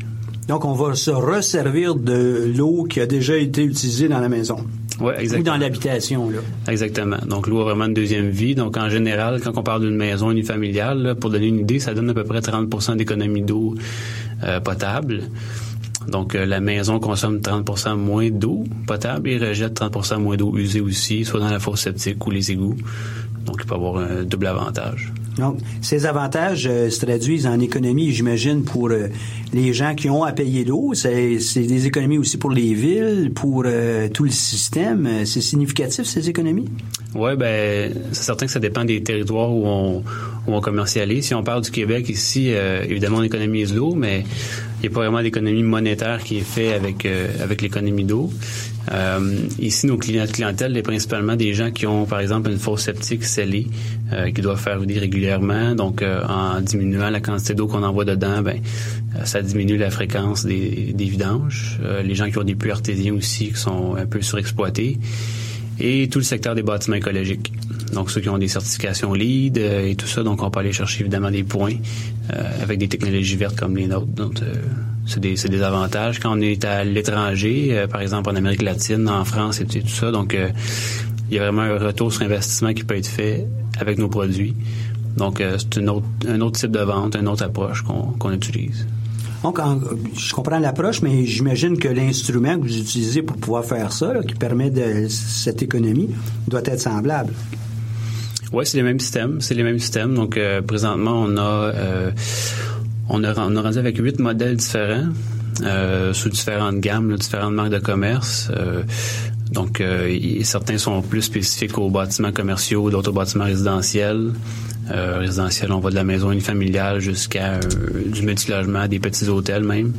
Speaker 5: Donc, on va se resservir de l'eau qui a déjà été utilisée dans la maison.
Speaker 6: Oui, exactement.
Speaker 5: Ou dans l'habitation, là.
Speaker 6: Exactement. Donc, l'eau a vraiment une deuxième vie. Donc, en général, quand on parle d'une maison unifamiliale, là, pour donner une idée, ça donne à peu près 30% d'économie d'eau euh, potable. Donc, euh, la maison consomme 30% moins d'eau potable et rejette 30% moins d'eau usée aussi, soit dans la fosse septique ou les égouts. Donc, il peut avoir un double avantage.
Speaker 5: Donc, ces avantages euh, se traduisent en économie, j'imagine, pour euh, les gens qui ont à payer l'eau. C'est des économies aussi pour les villes, pour euh, tout le système. C'est significatif, ces économies?
Speaker 6: Oui, ben c'est certain que ça dépend des territoires où on, où on commercialise. Si on parle du Québec ici, évidemment, on économise l'eau, mais il n'y a pas vraiment d'économie monétaire qui est fait avec, avec l'économie d'eau. Euh, ici, nos clients clientèle, c'est principalement des gens qui ont, par exemple, une fosse septique scellée, euh, qui doivent faire vider régulièrement. Donc, euh, en diminuant la quantité d'eau qu'on envoie dedans, ben, ça diminue la fréquence des, des vidanges. les gens qui ont des puits artésiens aussi, qui sont un peu surexploités. Et tout le secteur des bâtiments écologiques. Donc, ceux qui ont des certifications LEED et tout ça. Donc, on peut aller chercher évidemment des points avec des technologies vertes comme les nôtres. Donc, c'est des, des, avantages. Quand on est à l'étranger, par exemple en Amérique latine, en France et tout ça, donc il y a vraiment un retour sur investissement qui peut être fait avec nos produits. Donc, c'est autre, un autre type de vente, une autre approche qu'on utilise.
Speaker 5: Donc, je comprends l'approche, mais j'imagine que l'instrument que vous utilisez pour pouvoir faire ça, qui permet de cette économie, doit être semblable.
Speaker 6: Oui, c'est les mêmes systèmes. C'est les mêmes systèmes. Donc, euh, présentement, on a, euh, on a, on rendu avec huit modèles différents, euh, sous différentes gammes, différentes marques de commerce. donc, certains sont plus spécifiques aux bâtiments commerciaux, d'autres aux bâtiments résidentiels. Euh, on va de la maison unifamiliale jusqu'à euh, du multilogement, des petits hôtels même.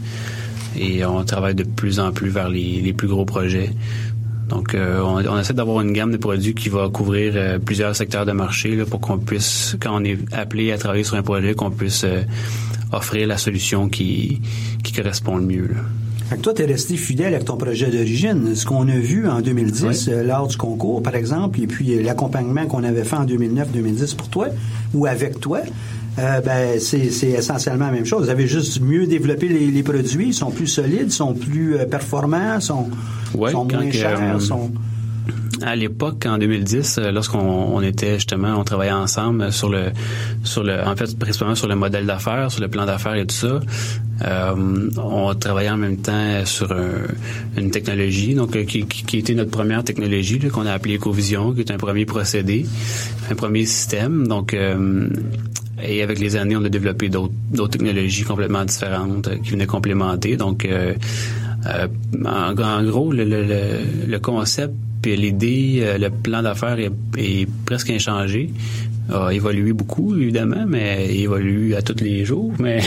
Speaker 6: Et on travaille de plus en plus vers les, plus gros projets. Donc, euh, on, essaie d'avoir une gamme de produits qui va couvrir plusieurs secteurs de marché là, pour qu'on puisse, quand on est appelé à travailler sur un projet, qu'on puisse offrir la solution qui, qui correspond le mieux.
Speaker 5: Fait que toi, tu es resté fidèle avec ton projet d'origine. Ce qu'on a vu en 2010, euh, lors du concours, par exemple, et puis euh, l'accompagnement qu'on avait fait en 2009-2010 pour toi, ou avec toi, euh, ben, c'est, essentiellement la même chose. Vous avez juste mieux développé les, produits, ils sont plus solides, sont plus performants, sont, sont moins chers, sont
Speaker 6: à l'époque, en 2010, euh, lorsqu'on était justement, on travaillait ensemble sur le, sur le, en fait, principalement sur le modèle d'affaires, sur le plan d'affaires et tout ça. Euh, on travaillait en même temps sur une technologie, donc euh, qui, qui, était notre première technologie qu'on a appelée Ecovision, qui est un premier procédé, un premier système. Donc et avec les années, on a développé d'autres technologies complètement différentes qui venaient complémenter. Donc, en, gros, le, le, le concept puis l'idée, euh, le plan d'affaires est, presque inchangé. A évolué beaucoup, évidemment, mais évolue à tous les jours. Mais,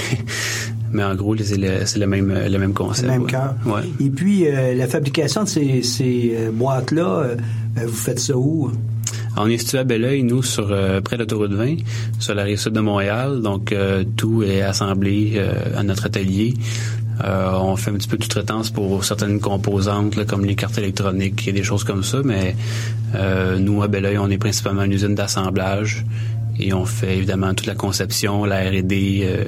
Speaker 6: mais en gros, c'est le, même, le même concept.
Speaker 5: Le même cœur. Et puis, euh, la fabrication de ces, euh, boîtes-là, vous faites ça où?
Speaker 6: On est situé à Belleuil, nous, sur près de l'autoroute 20, sur la rive sud de Montréal. Donc, tout est assemblé à notre atelier. Euh, on fait un petit peu de traitance pour certaines composantes, comme les cartes électroniques et des choses comme ça, mais euh, nous, à Belleuil, on est principalement une usine d'assemblage et on fait évidemment toute la conception, la R&D. Euh,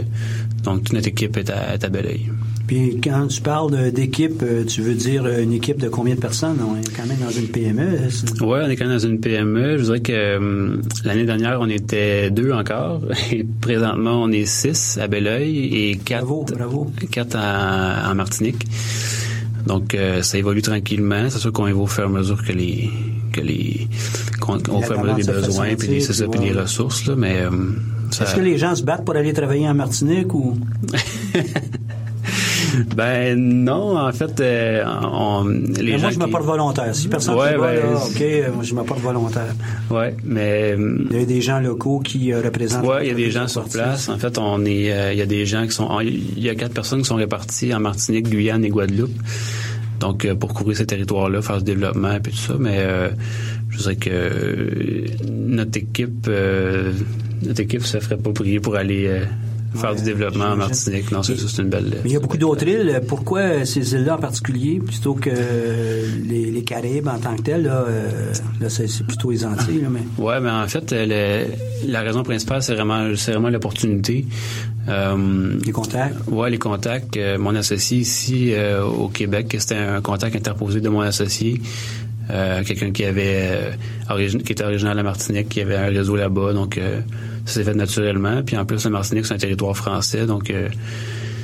Speaker 6: donc, toute notre équipe est à, est.
Speaker 5: Puis quand tu parles d'équipe, euh, tu veux dire une équipe de combien de personnes? On est quand même dans une PME.
Speaker 6: Oui, on est quand même dans une PME. Je dirais que euh, l'année dernière, on était deux encore. Et présentement, on est six à Belleuil et quatre,
Speaker 5: bravo,
Speaker 6: quatre en, Martinique. Donc, euh, ça évolue tranquillement. C'est sûr qu'on évolue au fur et à mesure que les que les qu'on fait mesure des besoins puis des, ressources là, mais
Speaker 5: est-ce que les gens se battent pour aller travailler en Martinique ou?
Speaker 6: Ben non, en fait, euh, on,
Speaker 5: les mais moi, je ne me porte volontaire. Si personne ouais, ne ben, là, OK, euh, moi, je me porte volontaire.
Speaker 6: Oui, mais...
Speaker 5: Il y a des gens locaux qui euh, représentent...
Speaker 6: Oui, il y a des gens sur place. En fait, on est, il y a des gens qui sont... Il y a quatre personnes qui sont réparties en Martinique, Guyane et Guadeloupe. Donc, pour couvrir ces territoires-là, faire ce développement et tout ça. Mais je dirais que notre équipe... notre équipe se ferait pas prier pour aller faire du développement en Martinique. Non, c'est une belle.
Speaker 5: Mais il y a beaucoup d'autres îles. Pourquoi ces îles-là en particulier, plutôt que les, les Caraïbes en tant que telles? Là, euh, c'est plutôt les Antilles. Là, mais...
Speaker 6: Ouais, mais en fait, la raison principale, c'est vraiment, vraiment l'opportunité.
Speaker 5: Euh, les contacts?
Speaker 6: Ouais, les contacts. Euh, mon associé ici au Québec, c'était un contact interposé de mon associé. quelqu'un qui avait qui était originaire de la Martinique, qui avait un réseau là-bas, donc ça s'est fait naturellement. Puis en plus, la Martinique, c'est un territoire français, donc euh,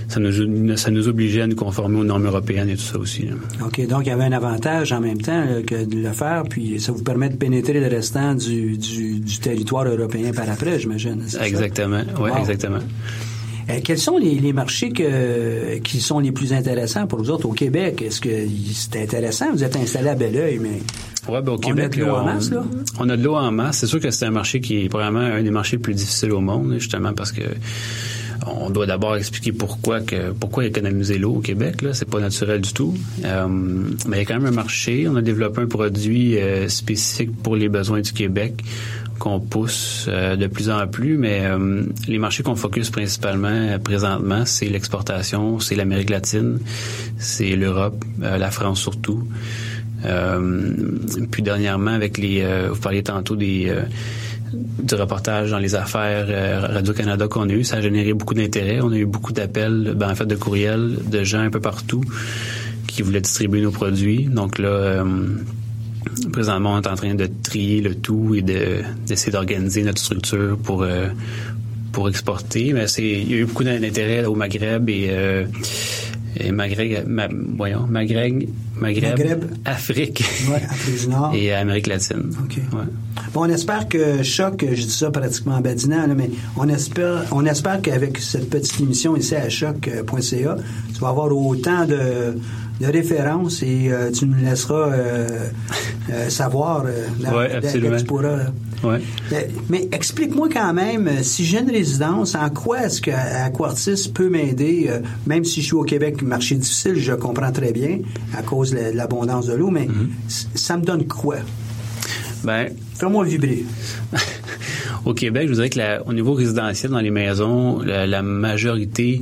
Speaker 6: ça nous, ça nous obligeait à nous conformer aux normes européennes et tout ça aussi.
Speaker 5: OK, donc il y avait un avantage en même temps que de le faire, puis ça vous permet de pénétrer le restant du, du, territoire européen par après, j'imagine.
Speaker 6: Exactement, oui, exactement.
Speaker 5: Euh, quels sont les, les, marchés que, qui sont les plus intéressants pour vous autres au Québec? Est-ce que c'est intéressant? Vous êtes installé à Belleuil, mais
Speaker 6: Ouais, ben, au Québec, on a de l'eau en masse, là? On a de l'eau en masse. C'est sûr que c'est un marché qui est probablement un des marchés les plus difficiles au monde, justement parce que on doit d'abord expliquer pourquoi que pourquoi économiser l'eau au Québec là, c'est pas naturel du tout. Euh, mais il y a quand même un marché. On a développé un produit euh, spécifique pour les besoins du Québec qu'on pousse euh, de plus en plus, mais les marchés qu'on focus principalement présentement, c'est l'exportation, c'est l'Amérique latine, c'est l'Europe, la France surtout. Euh, puis dernièrement, avec les, euh, vous parliez tantôt des, euh, du reportage dans les affaires Radio-Canada qu'on a eu. Ça a généré beaucoup d'intérêt. On a eu beaucoup d'appels, ben, en fait, de courriels de gens un peu partout qui voulaient distribuer nos produits. Donc là, présentement, on est en train de trier le tout et d'essayer d'organiser notre structure pour pour exporter. Mais c'est il y a eu beaucoup d'intérêt au Maghreb et et Maghreb, voyons, Maghreb, Maghreb, Afrique.
Speaker 5: Afrique du Nord.
Speaker 6: et Amérique latine.
Speaker 5: OK. Bon, on espère que Choc, je dis ça pratiquement en badinant, mais on espère, on espère qu'avec cette petite émission ici à choc.ca, tu vas avoir autant de, de références et euh, tu nous laisseras euh, euh, savoir
Speaker 6: dans, ouais, absolument. Ouais.
Speaker 5: Mais, explique-moi quand même, si j'ai une résidence, en quoi est-ce que Aquartis peut m'aider, même si je suis au Québec, marché difficile, je comprends très bien à cause de l'abondance de l'eau, mais mm-hmm. ça me donne quoi?
Speaker 6: Ben,
Speaker 5: Fais-moi vibrer.
Speaker 6: au Québec, je vous dirais que au niveau résidentiel, dans les maisons, la majorité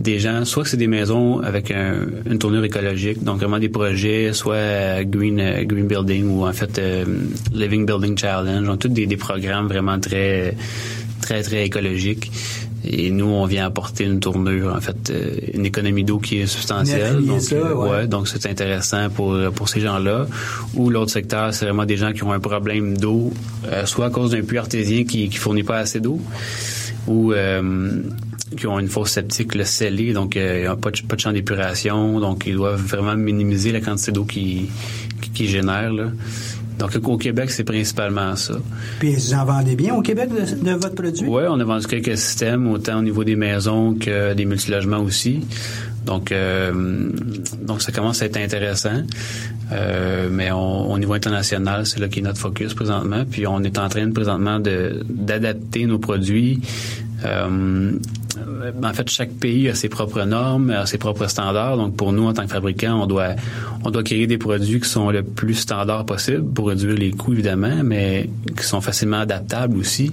Speaker 6: des gens, soit que c'est des maisons avec une tournure écologique, donc vraiment des projets, soit green euh, green building ou en fait euh, living building challenge, donc tous des, des programmes vraiment très très très écologiques. Et nous, on vient apporter une tournure, en fait, euh, une économie d'eau qui est substantielle. Donc, ouais. donc c'est intéressant pour pour ces gens-là. Ou l'autre secteur, c'est vraiment des gens qui ont un problème d'eau, soit à cause d'un puits artésien qui qui fournit pas assez d'eau, ou qui ont une fosse septique le scellée, donc euh, il n'y a pas de, pas de champ d'épuration, donc ils doivent vraiment minimiser la quantité d'eau qu'ils qui, génèrent. Là. Donc, au Québec, c'est principalement ça.
Speaker 5: Puis, vous en vendez bien au Québec de, votre produit?
Speaker 6: Oui, on a vendu quelques systèmes, autant au niveau des maisons que des multilogements aussi. Donc, euh, donc ça commence à être intéressant. Euh, mais au niveau international, c'est là qui est notre focus présentement. Puis, on est en train présentement d'adapter nos produits euh, en fait, chaque pays a ses propres normes, ses propres standards. Donc, pour nous, en tant que fabricants, on doit, on doit créer des produits qui sont le plus standard possible pour réduire les coûts, évidemment, mais qui sont facilement adaptables aussi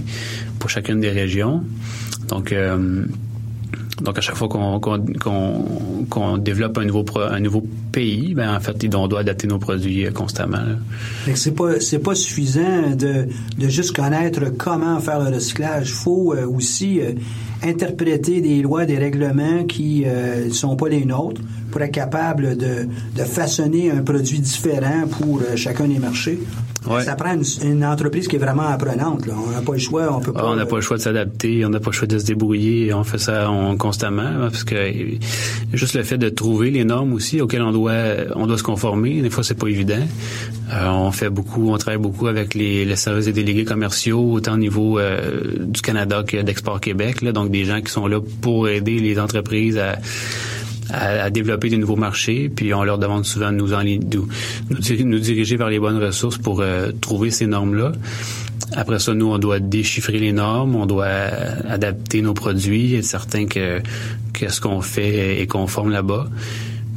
Speaker 6: pour chacune des régions. Donc, euh, donc à chaque fois qu'on développe un nouveau un nouveau pays, ben en fait on doit adapter nos produits euh, constamment.
Speaker 5: C'est pas c'est pas suffisant de, de juste connaître comment faire le recyclage. Il faut euh, aussi euh, interpréter des lois, des règlements qui ne sont pas les nôtres pour être capable de, de façonner un produit différent pour chacun des marchés. Ça prend une, entreprise qui est vraiment apprenante. Là. On n'a pas le choix, on peut pas.
Speaker 6: on n'a pas le choix de s'adapter, on n'a pas le choix de se débrouiller. On fait ça constamment hein, parce que juste le fait de trouver les normes aussi auxquelles on doit on doit se conformer. Des fois, c'est pas évident. Euh, on fait beaucoup, on travaille beaucoup avec les, les services des délégués commerciaux, autant au niveau euh, du Canada que d'Export Québec. Là, donc des gens qui sont là pour aider les entreprises à à, développer des nouveaux marchés, puis on leur demande souvent de nous, en, nous, diriger vers les bonnes ressources pour euh, trouver ces normes-là. Après ça, nous, on doit déchiffrer les normes, on doit adapter nos produits, être certain que, ce qu'on fait est conforme là-bas.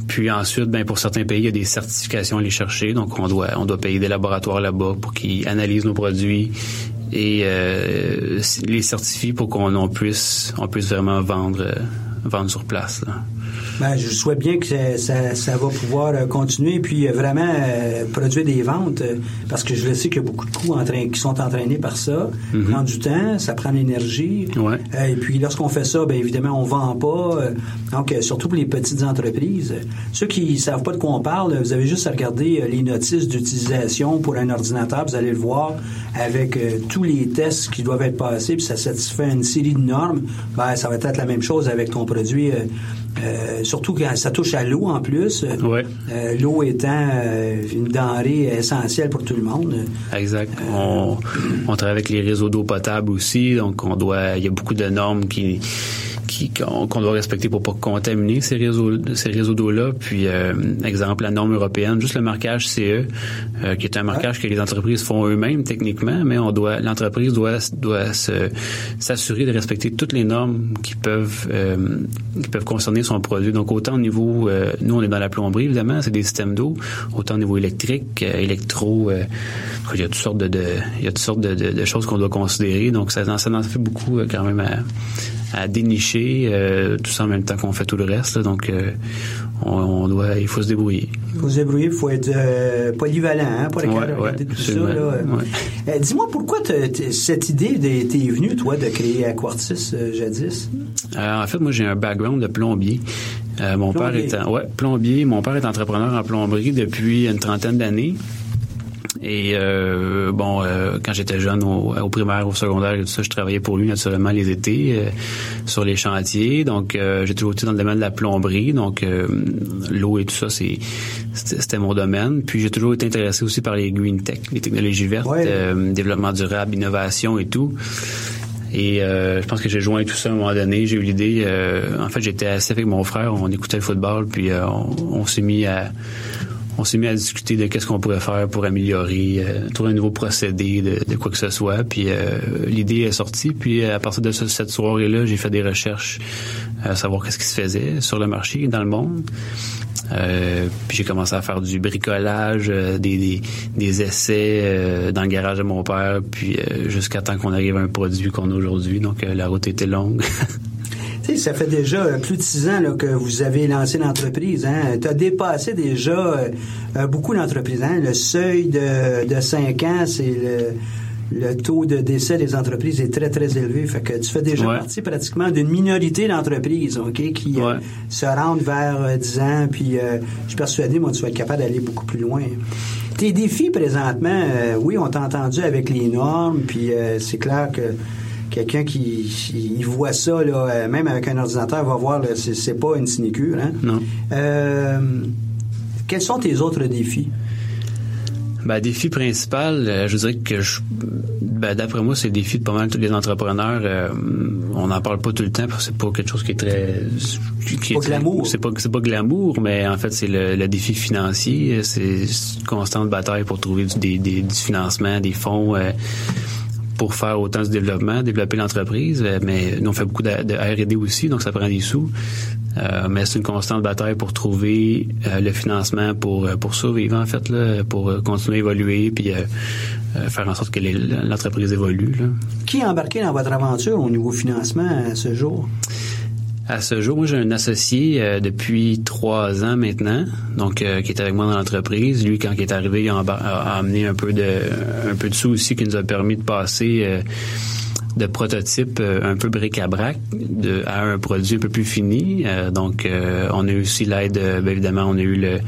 Speaker 6: Puis ensuite, ben pour certains pays, il y a des certifications à aller chercher, donc on doit on doit payer des laboratoires là-bas pour qu'ils analysent nos produits et euh, les certifient pour qu'on puisse on puisse vraiment vendre euh, vendre sur place.
Speaker 5: Ben, je souhaite bien que ça, ça, va pouvoir euh, continuer et puis euh, vraiment euh, produire des ventes parce que je le sais qu'il y a beaucoup de coûts qui sont entraînés par ça. Ça mhm. prend du temps, ça prend l'énergie. et puis lorsqu'on fait ça, bien évidemment, on vend pas. donc, surtout pour les petites entreprises. Ceux qui savent pas de quoi on parle, vous avez juste à regarder les notices d'utilisation pour un ordinateur. Vous allez le voir avec tous les tests qui doivent être passés, puis ça satisfait une série de normes. Ben, ça va être la même chose avec ton produit euh, surtout quand ça touche à l'eau en plus. Euh, l'eau étant euh, une denrée essentielle pour tout le monde.
Speaker 6: Exact. On, on travaille avec les réseaux d'eau potable aussi, donc on doit. Il y a beaucoup de normes qui qu'on doit respecter pour pas contaminer ces réseaux ces réseaux d'eau là puis euh, exemple la norme européenne juste le marquage CE euh, qui est un marquage que les entreprises font eux-mêmes techniquement mais on doit l'entreprise doit doit s'assurer de respecter toutes les normes qui peuvent euh, qui peuvent concerner son produit. Donc autant au niveau nous on est dans la plomberie évidemment c'est des systèmes d'eau autant au niveau électrique électro il y a toutes sortes de, il y a toutes sortes de, de, choses qu'on doit considérer. Donc ça ça en fait beaucoup quand même à à dénicher euh, tout ça en même temps qu'on fait tout le reste. là. donc, euh, on, on doit, il faut se débrouiller.
Speaker 5: Il faut se débrouiller, il faut être euh, polyvalent hein, pour
Speaker 6: Ouais,
Speaker 5: tout ça.
Speaker 6: ouais.
Speaker 5: Dis-moi pourquoi cette idée t'es venue, toi, de créer Aquartis jadis?
Speaker 6: En fait, moi, j'ai un background de plombier. Mon
Speaker 5: Plombier.
Speaker 6: père est ouais, plombier. Mon père est entrepreneur en plomberie depuis une trentaine d'années. Et euh, bon, euh, quand j'étais jeune, au, au primaire, au secondaire, et tout ça, je travaillais pour lui naturellement les étés euh, sur les chantiers. Donc, euh, j'ai toujours été dans le domaine de la plomberie. Donc, euh, l'eau et tout ça, c'est c'était mon domaine. Puis, j'ai toujours été intéressé aussi par les green tech, les technologies vertes,
Speaker 5: Ouais.
Speaker 6: euh, développement durable, innovation et tout. Et euh, je pense que j'ai joint tout ça à un moment donné. J'ai eu l'idée. euh, en fait, j'étais assis avec mon frère, on écoutait le football, puis euh, on, on s'est mis à on s'est mis à discuter de qu'est-ce qu'on pourrait faire pour améliorer, euh, trouver un nouveau procédé de, de quoi que ce soit. Puis euh, l'idée est sortie. Puis à partir de ce- cette soirée-là, j'ai fait des recherches à savoir qu'est-ce qui se faisait sur le marché dans le monde. Euh, puis j'ai commencé à faire du bricolage, euh, des, des, des essais euh, dans le garage de mon père, puis euh, jusqu'à temps qu'on arrive à un produit qu'on a aujourd'hui. Donc euh, la route était longue.
Speaker 5: Tu sais, ça fait déjà euh, plus de six ans là, que vous avez lancé l'entreprise. Hein? Tu as dépassé déjà euh, euh, beaucoup d'entreprises. Hein? Le seuil de, de cinq ans, c'est le, le taux de décès des entreprises est très, très élevé. Fait que tu fais déjà
Speaker 6: Ouais.
Speaker 5: partie pratiquement d'une minorité d'entreprises ok, qui euh, se rendent vers euh, 10 ans. Puis euh, je suis persuadé, moi, tu vas être capable d'aller beaucoup plus loin. Tes défis présentement, oui, on t'a entendu avec les normes, puis euh, c'est clair que quelqu'un qui il voit ça, là, euh, même avec un ordinateur, va voir, c'est, c'est pas une sinécure. Hein?
Speaker 6: non.
Speaker 5: Euh, quels sont tes autres défis?
Speaker 6: Ben, défi principal, euh, je dirais que je, ben, d'après moi, c'est le défi de pas mal tous les entrepreneurs. euh, on n'en parle pas tout le temps parce que c'est pas quelque chose qui est très, qui est
Speaker 5: Pas glamour.
Speaker 6: C'est pas, c'est pas glamour, mais en fait, c'est le, le défi financier. C'est une constante bataille pour trouver du, des, des- du financement, des fonds. euh, pour faire autant de développement, développer l'entreprise, euh, mais nous on fait beaucoup de, R&D aussi, donc ça prend des sous. Euh, mais c'est une constante bataille pour trouver euh, le financement pour pour survivre en fait là, pour continuer à évoluer puis faire en sorte que l'entreprise évolue.
Speaker 5: Qui est embarqué dans votre aventure au niveau financement à ce jour?
Speaker 6: À ce jour, moi j'ai un associé euh, depuis trois ans maintenant, donc euh, qui est avec moi dans l'entreprise. Lui, quand il est arrivé, il a, amené un peu de un peu de sous aussi qui nous a permis de passer euh, de prototype euh, un peu bric-à-brac à un produit un peu plus fini. Euh, donc, euh, on a eu aussi l'aide, évidemment, on a eu le,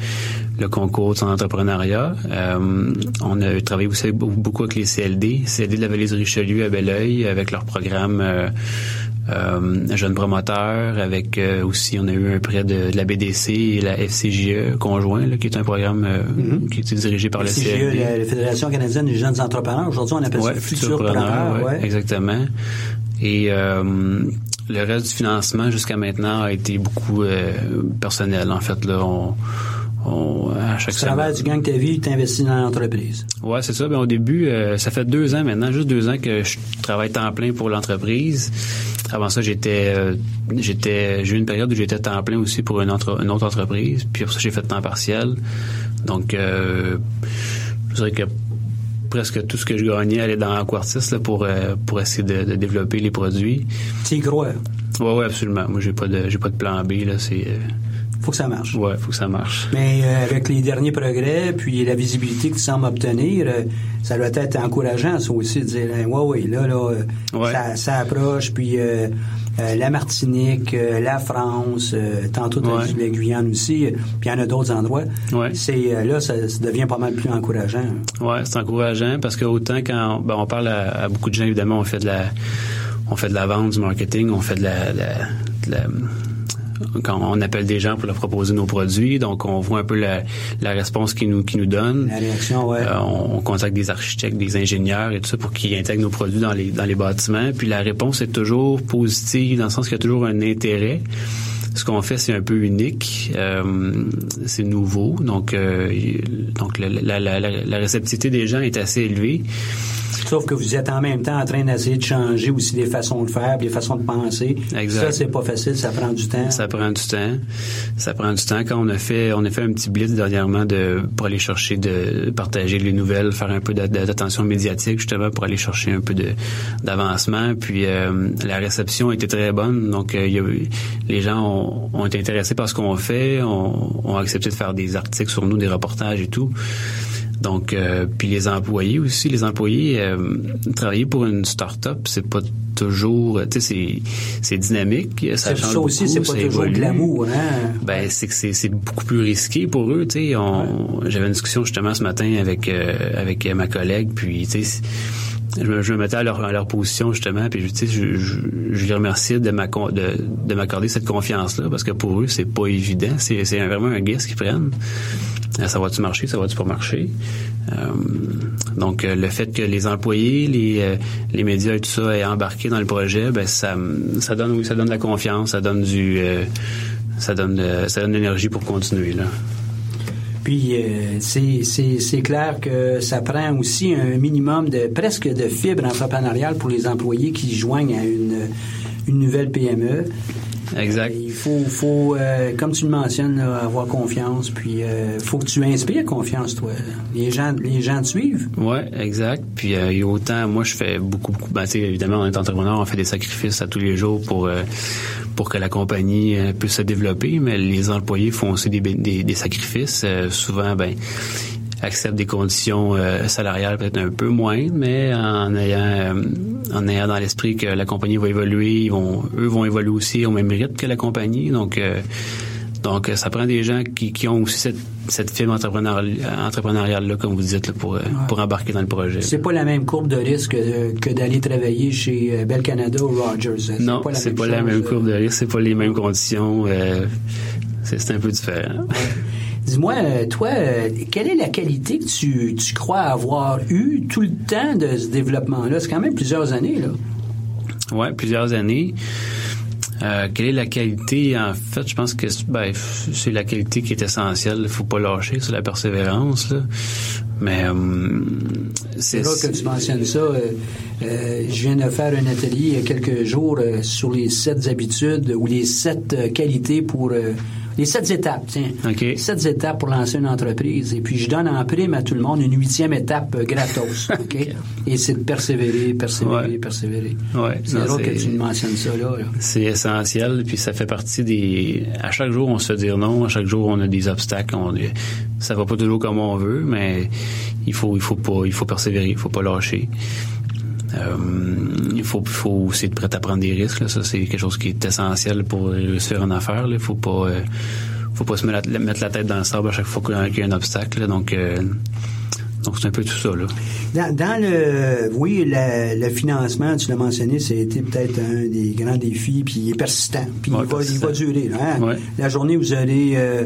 Speaker 6: le concours son entrepreneuriat. Euh, on a travaillé aussi beaucoup avec les CLD, CLD de la vallée du Richelieu à Belleuil, avec leur programme euh, euh, Jeunes promoteurs, avec euh, aussi, on a eu un prêt de, de la BDC et la FCJE conjoint, là, qui est un programme euh, qui est dirigé par le
Speaker 5: CGE,
Speaker 6: CLD.
Speaker 5: la, la Fédération canadienne des jeunes entrepreneurs. Aujourd'hui, on appelle
Speaker 6: Ouais,
Speaker 5: ça futurpreneur.
Speaker 6: ouais,
Speaker 5: Ouais.
Speaker 6: Exactement. Et euh, le reste du financement jusqu'à maintenant a été beaucoup euh, personnel. En fait, là, on, on à chaque
Speaker 5: Tu travailles, tu
Speaker 6: semaine.
Speaker 5: gagnes ta vie, tu investis dans l'entreprise.
Speaker 6: Ouais, c'est ça. Ben, au début, euh, ça fait deux ans maintenant, juste deux ans que je travaille temps plein pour l'entreprise. Avant ça, j'étais, euh, j'étais, j'ai eu une période où j'étais temps plein aussi pour une, entre- une autre entreprise. Puis après ça, j'ai fait temps partiel. Donc, euh, je dirais que presque tout ce que je gagnais allait dans Aquartis là, pour euh, pour essayer de, de développer les produits.
Speaker 5: Tu y crois.
Speaker 6: Ouais, ouais, absolument. Moi, j'ai pas de j'ai pas de plan B là. C'est euh,
Speaker 5: faut que ça marche.
Speaker 6: ouais, faut que ça marche.
Speaker 5: Mais euh, avec les derniers progrès, puis la visibilité que tu sembles obtenir, euh, ça doit être encourageant, ça aussi, de dire, hein, ouais, ouais, là, là, euh,
Speaker 6: Ouais.
Speaker 5: ça, ça approche, puis euh, la Martinique, la France, tantôt
Speaker 6: Ouais.
Speaker 5: la Guyane aussi, puis il y en a d'autres endroits.
Speaker 6: Ouais.
Speaker 5: C'est là, ça, ça devient pas mal plus encourageant.
Speaker 6: Ouais, c'est encourageant parce que autant quand ben, on parle à, à beaucoup de gens, évidemment, on fait de la on fait de la vente, du marketing, on fait de la, la- de la- quand on appelle des gens pour leur proposer nos produits, donc on voit un peu la, la réponse qu'ils nous qui nous donnent.
Speaker 5: La réaction, ouais.
Speaker 6: Euh, on, on contacte des architectes, des ingénieurs et tout ça pour qu'ils intègrent nos produits dans les dans les bâtiments. Puis la réponse est toujours positive dans le sens qu'il y a toujours un intérêt. Ce qu'on fait, c'est un peu unique. Euh, c'est nouveau. Donc, euh, donc la, la, la, la, réceptivité des gens est assez élevée.
Speaker 5: Sauf que vous êtes en même temps en train d'essayer de changer aussi les façons de faire, les façons de penser.
Speaker 6: Exact.
Speaker 5: Ça, c'est pas facile, ça prend du temps.
Speaker 6: Ça prend du temps. Ça prend du temps. Quand on a fait, on a fait un petit blitz dernièrement de, pour aller chercher de partager les nouvelles, faire un peu d'attention médiatique, justement, pour aller chercher un peu d'avancement. Puis, euh, la réception était très bonne. Donc, euh, y a, les gens ont, été intéressés par ce qu'on fait, ont, ont accepté de faire des articles sur nous, des reportages et tout. Donc, euh, puis les employés aussi, les employés euh, travailler pour une start-up, c'est pas toujours, tu sais, c'est dynamique, ça change
Speaker 5: ça aussi, c'est pas toujours glamour, hein?
Speaker 6: Ben c'est que c'est beaucoup plus risqué pour eux, tu sais. J'avais une discussion justement ce matin avec euh, avec ma collègue, puis tu sais je me, je me, mettais à leur, à leur position justement puis je, je, je, je les remerciais de de, de m'accorder cette confiance là parce que pour eux c'est pas évident c'est c'est vraiment un guess qu'ils prennent euh, ça va-tu marcher, ça va-tu pas marcher? Euh, donc, euh, le fait que les employés, les, les médias et tout ça aient embarqué dans le projet, ben ça, ça donne oui, ça donne de la confiance, ça donne du, ça donne, ça donne de l'énergie pour continuer là.
Speaker 5: Puis c'est clair que ça prend aussi un minimum de presque de fibre entrepreneuriale pour les employés qui joignent à une, une nouvelle PME.
Speaker 6: Exact.
Speaker 5: il faut, faut euh, comme tu le mentionnes, avoir confiance. Puis, il euh, faut que tu inspires confiance, toi. Les gens, les gens te suivent.
Speaker 6: Oui, exact. Puis, euh, a autant, moi, je fais beaucoup, beaucoup. Ben, évidemment, on est entrepreneur, on fait des sacrifices à tous les jours pour pour que la compagnie puisse se développer. Mais les employés font aussi des, des, des sacrifices. souvent, ben acceptent des conditions euh, salariales peut-être un peu moins, mais en ayant euh, en ayant dans l'esprit que la compagnie va évoluer, ils vont eux vont évoluer aussi au même rythme que la compagnie. Donc euh, donc ça prend des gens qui, qui ont aussi cette cette fibre entrepreneuriale là comme vous dites pour pour embarquer dans le projet.
Speaker 5: C'est pas la même courbe de risque que, d'aller travailler chez Bell Canada ou Rogers.
Speaker 6: Non, c'est pas, la même courbe de risque, c'est pas les mêmes conditions. c'est un peu différent.
Speaker 5: Dis-moi, euh, toi, euh, quelle est la qualité que tu, tu crois avoir eue tout le temps de ce développement-là? C'est quand même plusieurs années, là.
Speaker 6: Oui, plusieurs années. Euh, quelle est la qualité? En fait, je pense que ben, c'est la qualité qui est essentielle. Il faut pas lâcher, c'est la persévérance. Là. Mais
Speaker 5: c'est là que tu mentionnes ça. je viens de faire un atelier il y a quelques jours sur les sept habitudes ou les sept qualités pour les sept étapes, tiens. Sept étapes pour lancer une entreprise. Et puis, je donne en prime à tout le monde une huitième étape euh, gratos. OK? Et c'est de persévérer, persévérer, persévérer.
Speaker 6: Ouais.
Speaker 5: C'est là que tu mentionnes ça, là.
Speaker 6: C'est essentiel. Puis, ça fait partie des. À chaque jour, on se fait dire non. À chaque jour, on a des obstacles. On... Ça va pas toujours comme on veut, mais il faut, il faut pas, il faut persévérer. Il faut pas lâcher. Euh, il faut, faut aussi être prêt à prendre des risques. Là. Ça, c'est quelque chose qui est essentiel pour réussir en affaires. Il faut pas, euh, faut pas se mettre la, mettre la, tête dans le sable à chaque fois qu'il y a un obstacle. Donc, euh, donc c'est un peu tout ça. Là.
Speaker 5: Dans, le, oui, le, financement, tu l'as mentionné, ça a été peut-être un des grands défis, puis il est persistant, puis il, va, il va durer. Hein? La journée, vous avez euh,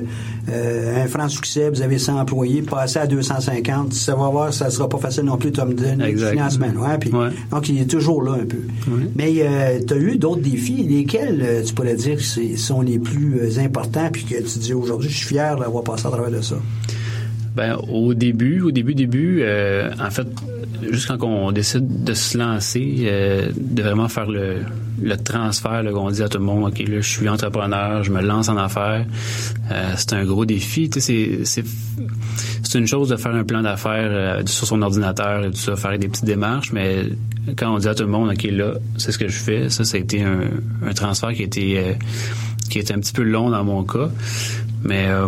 Speaker 5: euh, un franc succès, vous avez 100 employés, passer à 250, ça va voir, ça sera pas facile non plus de donner du financement. Hein? Puis, Donc, il est toujours là un peu. Mais euh, tu as eu d'autres défis, lesquels tu pourrais dire sont les plus importants, puis que tu dis aujourd'hui, je suis fier d'avoir passé à travers de ça?
Speaker 6: Ben, au début, au début, début, euh, en fait, juste quand on décide de se lancer, euh, de vraiment faire le, transfert, on dit à tout le monde, OK, là, je suis entrepreneur, je me lance en affaires, euh, c'est un gros défi. C'est, une chose de faire un plan d'affaires sur son ordinateur et tout ça, faire des petites démarches, mais quand on dit à tout le monde, OK, là, c'est ce que je fais, ça, ça a été un, transfert qui a été qui un petit peu long dans mon cas. Mais, euh,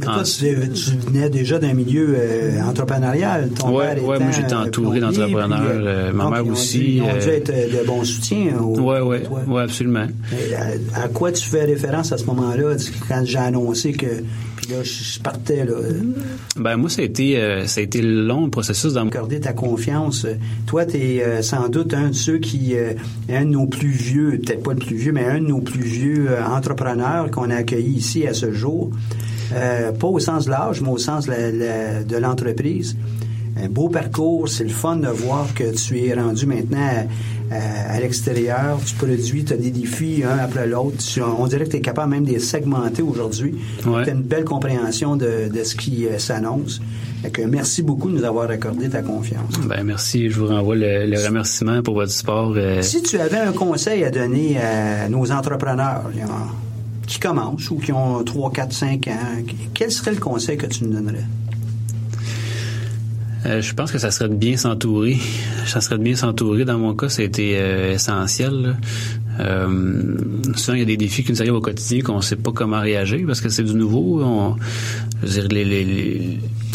Speaker 5: tu, venais déjà d'un milieu euh, entrepreneurial.
Speaker 6: Ton ouais, ouais, moi j'étais entouré d'entrepreneurs. Euh, ma mère aussi.
Speaker 5: Ils ont dû être de bons soutiens.
Speaker 6: Oui, oui, ouais, absolument.
Speaker 5: À, à, quoi tu fais référence à ce moment-là, quand j'ai annoncé que puis là, je partais. Là.
Speaker 6: Ben, moi, ça a été, euh, ça a été long le processus dans
Speaker 5: Accorder ta confiance. Toi, tu es euh, sans doute un de ceux qui, euh, un de nos plus vieux, peut-être pas le plus vieux, mais un de nos plus vieux entrepreneurs qu'on a accueilli ici à ce jour. pas au sens de l'âge, mais au sens de l'entreprise. Un beau parcours, c'est le fun de voir que tu es rendu maintenant à l'extérieur, tu produis, tu as des défis un après l'autre. On dirait que tu es capable même de les segmenter aujourd'hui. Tu as une belle compréhension de, ce qui s'annonce. merci beaucoup de nous avoir accordé ta confiance.
Speaker 6: Ben, merci. Je vous renvoie le, remerciement pour votre support.
Speaker 5: Si tu avais un conseil à donner à nos entrepreneurs qui commencent ou qui ont 3, 4, 5 ans, quel serait le conseil que tu nous donnerais?
Speaker 6: Euh, je pense que ça serait de bien s'entourer. Ça serait de bien s'entourer. Dans mon cas, c'était euh, essentiel. Euh, il y a des défis qui nous arrivent au quotidien qu'on ne sait pas comment réagir parce que c'est du nouveau.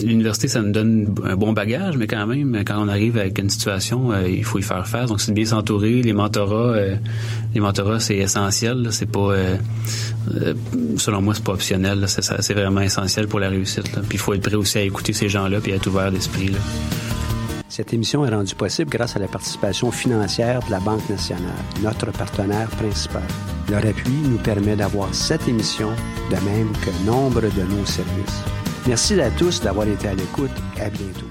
Speaker 6: L'université, ça nous donne un bon bagage, mais quand même, quand on arrive avec une situation, euh, il faut y faire face. Donc, c'est de bien s'entourer. Les mentorats, euh, les c'est essentiel. C'est pas, euh, selon moi, c'est pas optionnel. C'est vraiment essentiel pour la réussite. Puis, il faut être prêt aussi à écouter ces gens-là puis être ouvert d'esprit.
Speaker 3: Cette émission est rendue possible grâce à la participation financière de la Banque nationale, notre partenaire principal. Leur appui nous permet d'avoir cette émission, de même que nombre de nos services. Merci à tous d'avoir été à l'écoute. À bientôt.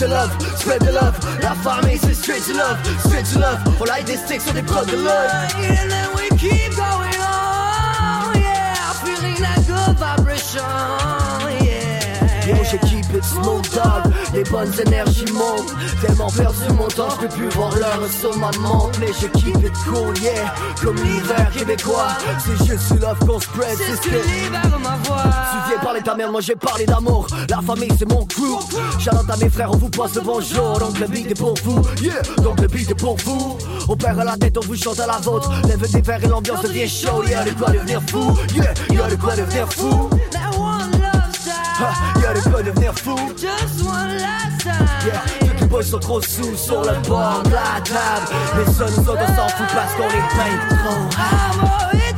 Speaker 7: The love,
Speaker 8: spread the love. La famille c'est straight to love, straight to love. On light des sticks sur des prods de love.
Speaker 9: And then we keep going on, yeah. Feeling that good vibration, yeah.
Speaker 8: Yo, j'ai keep it smooth dog. Les bonnes énergies montent. Tellement perdu mon temps, je peux plus voir l'heure sur ma montre. Mais je keep it cool, yeah. Comme l'hiver québécois. C'est juste love qu'on spread,
Speaker 9: C'est ce que libère ma voix.
Speaker 8: Tu viens parler de ta mère, moi j'ai parlé d'amour. La famille c'est mon crew. Shout à mes frères, on vous passe le bonjour. Donc le beat est pour vous, yeah. Donc le beat est pour vous. On perd à la tête, on vous chante à la vôtre. Lève des verres et l'ambiance devient chaud. Y'a de quoi devenir fou, yeah. Y'a de quoi devenir fou.
Speaker 9: Time.
Speaker 8: Y'a de quoi devenir fou.
Speaker 9: Just one last time.
Speaker 8: Yeah, tous les boys sont trop sous sur le bord de la table. Les seuls nous autres s'en fout parce qu'on les peint trop.